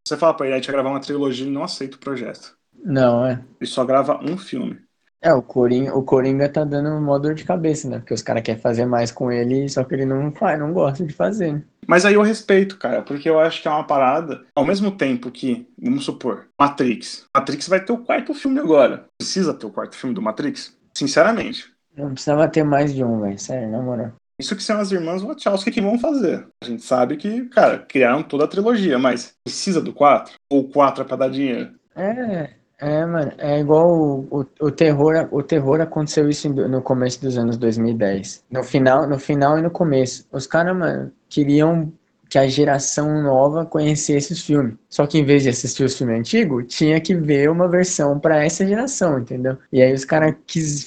Speaker 3: Você fala pra ele, a gente vai gravar uma trilogia, ele não aceita o projeto.
Speaker 2: Não, é.
Speaker 3: Ele só grava um filme.
Speaker 2: É, o Coringa, o Coringa tá dando uma dor de cabeça, né? Porque os caras querem fazer mais com ele, só que ele não faz, não gosta de fazer, né?
Speaker 3: Mas aí eu respeito, cara, porque eu acho que é uma parada, ao mesmo tempo que, vamos supor, Matrix. Matrix vai ter o quarto filme agora. Precisa ter o quarto filme do Matrix? Sinceramente.
Speaker 2: Não precisava ter mais de um, velho. Sério, na moral.
Speaker 3: Isso que são as irmãs Wachowski que vão fazer. A gente sabe que, cara, criaram toda a trilogia, mas precisa do 4? Ou o 4 é pra dar dinheiro?
Speaker 2: É, é, mano. É igual o, o, o terror. O terror aconteceu isso no começo dos anos 2010. No final, no final e no começo. Os caras, mano, queriam que a geração nova conhecesse os filmes. Só que em vez de assistir os filmes antigos, tinha que ver uma versão pra essa geração, entendeu? E aí os caras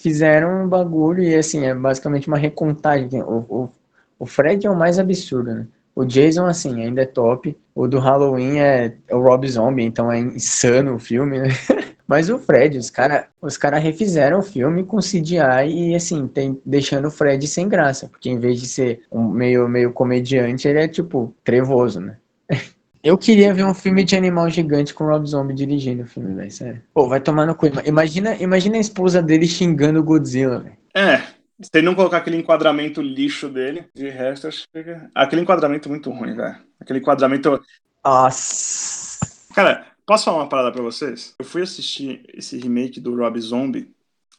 Speaker 2: fizeram um bagulho e assim, é basicamente uma recontagem. O, o, o Fred é o mais absurdo, né? O Jason, assim, ainda é top. O do Halloween é, é o Rob Zombie, então é insano o filme, né? Mas o Fred, os caras os cara refizeram o filme com CGI e, assim, tem, deixando o Fred sem graça. Porque em vez de ser um meio, meio comediante, ele é, tipo, trevoso, né? Eu queria ver um filme de animal gigante com o Rob Zombie dirigindo o filme, velho, sério. Pô, vai tomar no cu. Imagina, imagina a esposa dele xingando o Godzilla, velho.
Speaker 3: É, se ele não colocar aquele enquadramento lixo dele, de resto, acho que. Aquele enquadramento é muito ruim, velho. Aquele enquadramento.
Speaker 2: Nossa.
Speaker 3: Cara, posso falar uma parada pra vocês? Eu fui assistir esse remake do Rob Zombie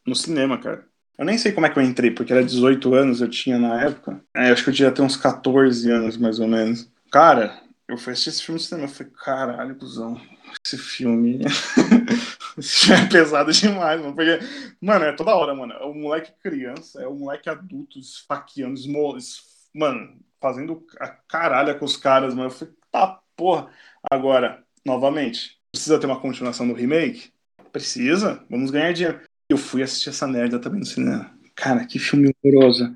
Speaker 3: no cinema, cara. Eu nem sei como é que eu entrei, porque era 18 anos eu tinha na época. É, acho que eu devia ter uns 14 anos, mais ou menos. Cara, eu fui assistir esse filme no cinema. Eu falei, caralho, cuzão. Esse filme. esse filme é pesado demais, mano. Porque, mano, é toda hora, mano. É o moleque criança, é o moleque adulto esfaqueando, esmo... es- mano, fazendo a caralha com os caras, mano. Eu falei, tá, porra. Agora, novamente, precisa ter uma continuação do remake? Precisa, vamos ganhar dinheiro. Eu fui assistir essa merda também no cinema. Cara, que filme horroroso.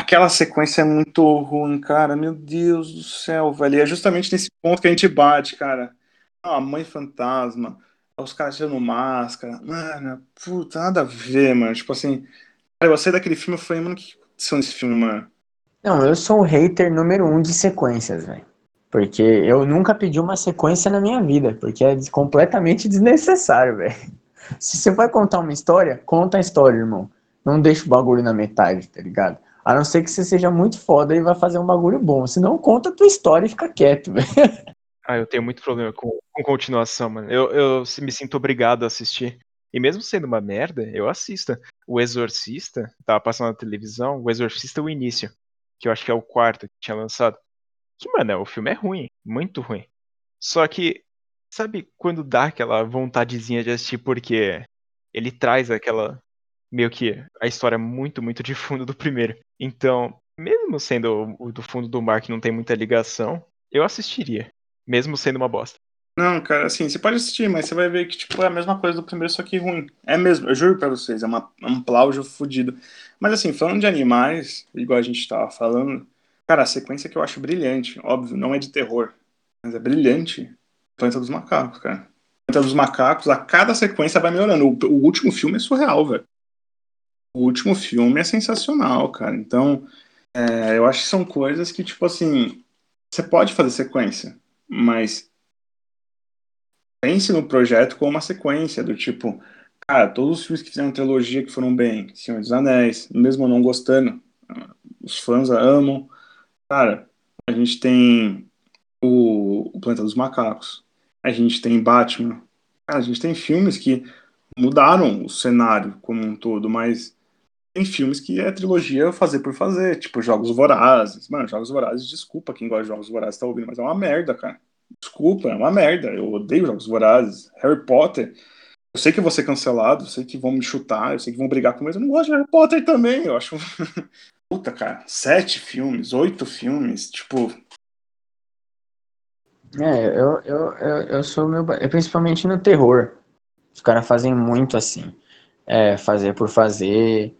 Speaker 3: Aquela sequência é muito ruim, cara. Meu Deus do céu, velho. E é justamente nesse ponto que a gente bate, cara. Ah, a mãe fantasma, os caras tirando máscara. Mano, puta, nada a ver, mano. Tipo assim, cara, eu saí daquele filme e falei, mano, o que aconteceu nesse filme, mano?
Speaker 2: Não, eu sou o hater número um de sequências, velho. Porque eu nunca pedi uma sequência na minha vida, porque é completamente desnecessário, velho. Se você vai contar uma história, conta a história, irmão. Não deixa o bagulho na metade, tá ligado? A não ser que você seja muito foda e vai fazer um bagulho bom. Senão conta a tua história e fica quieto, velho.
Speaker 1: Ah, eu tenho muito problema com, com continuação, mano. Eu, eu se- me sinto obrigado a assistir. E mesmo sendo uma merda, eu assisto. O Exorcista, tava passando na televisão, o Exorcista o início, que eu acho que é o quarto que tinha lançado. Que, mano, o filme é ruim, muito ruim. Só que, sabe quando dá aquela vontadezinha de assistir porque ele traz aquela meio que a história muito, muito de fundo do primeiro. Então, mesmo sendo o do fundo do mar que não tem muita ligação, eu assistiria, mesmo sendo uma bosta.
Speaker 3: Não, cara, assim, você pode assistir, mas você vai ver que, tipo, é a mesma coisa do primeiro, só que ruim. É mesmo, eu juro pra vocês, é, uma, é um plágio fudido. Mas, assim, falando de animais, igual a gente tava falando, cara, a sequência que eu acho brilhante, óbvio, não é de terror, mas é brilhante. Planeta dos Macacos, cara. Planeta dos Macacos, a cada sequência vai melhorando. O, o último filme é surreal, velho. O último filme é sensacional, cara. Então, é, eu acho que são coisas que, tipo assim, você pode fazer sequência, mas pense no projeto como uma sequência, do tipo, cara, todos os filmes que fizeram trilogia que foram bem, Senhor dos Anéis, mesmo não gostando, os fãs amam. Cara, a gente tem o, o Planeta dos Macacos, a gente tem Batman, cara, a gente tem filmes que mudaram o cenário como um todo, mas tem filmes que é trilogia fazer por fazer, tipo Jogos Vorazes. Mano, Jogos Vorazes, desculpa quem gosta de Jogos Vorazes tá ouvindo, mas é uma merda, cara. Desculpa, é uma merda. Eu odeio Jogos Vorazes. Harry Potter. Eu sei que vou ser cancelado, eu sei que vão me chutar, eu sei que vão brigar comigo, mas eu não gosto de Harry Potter também, eu acho. Puta, cara, sete filmes, oito filmes, tipo.
Speaker 2: É, eu, eu, eu, eu sou meu. Principalmente no terror. Os caras fazem muito assim. É, fazer por fazer,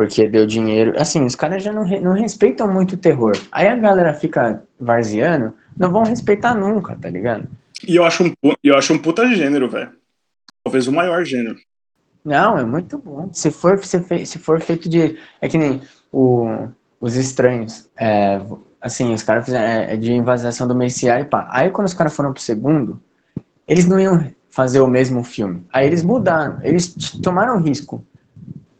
Speaker 2: porque deu dinheiro. Assim, os caras já não, não respeitam muito o terror. Aí a galera fica varzeando, não vão respeitar nunca, tá ligado?
Speaker 3: E eu acho um, eu acho um puta gênero, velho. Talvez o maior gênero.
Speaker 2: Não, é muito bom. Se for, se, se for feito de. É que nem o, os estranhos. É, assim, os caras fizeram é, é de invasão do Messiá e pá. Aí quando os caras foram pro segundo, eles não iam fazer o mesmo filme. Aí eles mudaram, eles tomaram risco.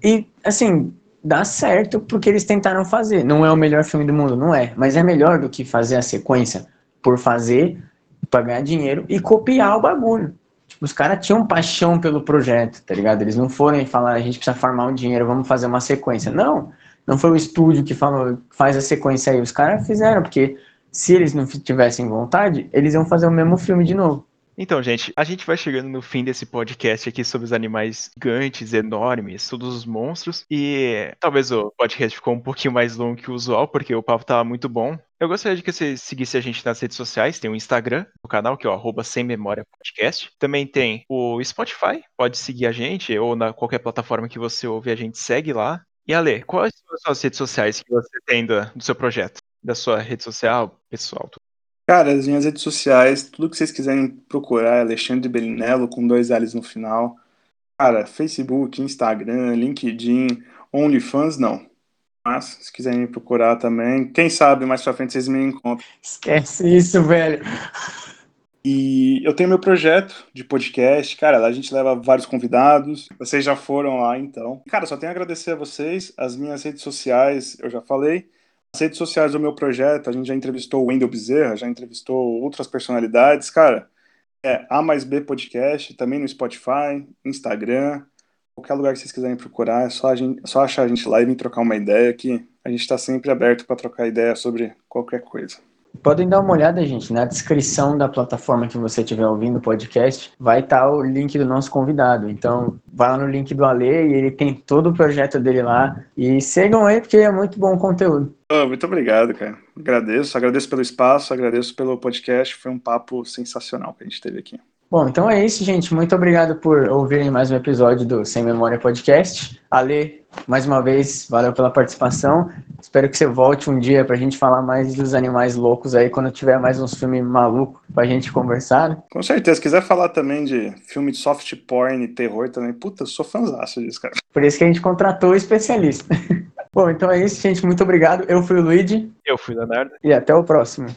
Speaker 2: E, assim, dá certo porque eles tentaram fazer. Não é o melhor filme do mundo, não é. Mas é melhor do que fazer a sequência por fazer, pra ganhar dinheiro e copiar o bagulho. Tipo, os caras tinham paixão pelo projeto, tá ligado? Eles não foram falar, a gente precisa farmar um dinheiro, vamos fazer uma sequência. Não, não foi o estúdio que falou, faz a sequência aí. Os caras fizeram, porque se eles não tivessem vontade, eles iam fazer o mesmo filme de novo.
Speaker 1: Então, gente, a gente vai chegando no fim desse podcast aqui sobre os animais gigantes, enormes, todos os monstros. E talvez o podcast ficou um pouquinho mais longo que o usual, porque o papo tava muito bom. Eu gostaria de que você seguisse a gente nas redes sociais. Tem o Instagram, o canal, que é o sem memória podcast. Também tem o Spotify, pode seguir a gente, ou na qualquer plataforma que você ouve, a gente segue lá. E Ale, quais são as suas redes sociais que você tem do, do seu projeto? Da sua rede social, pessoal?
Speaker 3: Cara, as minhas redes sociais, tudo que vocês quiserem procurar, é Alexandre Belinello com dois L's no final. Cara, Facebook, Instagram, LinkedIn, OnlyFans, não. Mas, se quiserem me procurar também, quem sabe mais pra frente vocês me encontram.
Speaker 2: Esquece isso, velho.
Speaker 3: E eu tenho meu projeto de podcast, cara, lá a gente leva vários convidados. Vocês já foram lá, então. Cara, só tenho a agradecer a vocês. As minhas redes sociais, eu já falei. As redes sociais do meu projeto, a gente já entrevistou o Wendel Bezerra, já entrevistou outras personalidades. Cara, é A mais B Podcast, também no Spotify, Instagram, qualquer lugar que vocês quiserem procurar, é só, a gente, é só achar a gente lá e vir trocar uma ideia que a gente está sempre aberto para trocar ideia sobre qualquer coisa.
Speaker 2: Podem dar uma olhada, gente, na descrição da plataforma que você estiver ouvindo o podcast, vai estar tá o link do nosso convidado. Então, lá no link do Ale e ele tem todo o projeto dele lá. E sigam aí, porque é muito bom o conteúdo.
Speaker 3: Oh, muito obrigado, cara. Agradeço, agradeço pelo espaço, agradeço pelo podcast. Foi um papo sensacional que a gente teve aqui.
Speaker 2: Bom, então é isso, gente. Muito obrigado por ouvirem mais um episódio do Sem Memória Podcast. Ale, mais uma vez, valeu pela participação. Espero que você volte um dia pra gente falar mais dos animais loucos aí, quando tiver mais uns filmes malucos pra gente conversar.
Speaker 3: Com certeza. Se quiser falar também de filme de soft porn e terror também, puta, eu sou fãzaço disso, cara.
Speaker 2: Por isso que a gente contratou o especialista. Bom, então é isso, gente. Muito obrigado. Eu fui o Luigi.
Speaker 1: Eu fui o Leonardo.
Speaker 2: E até o próximo.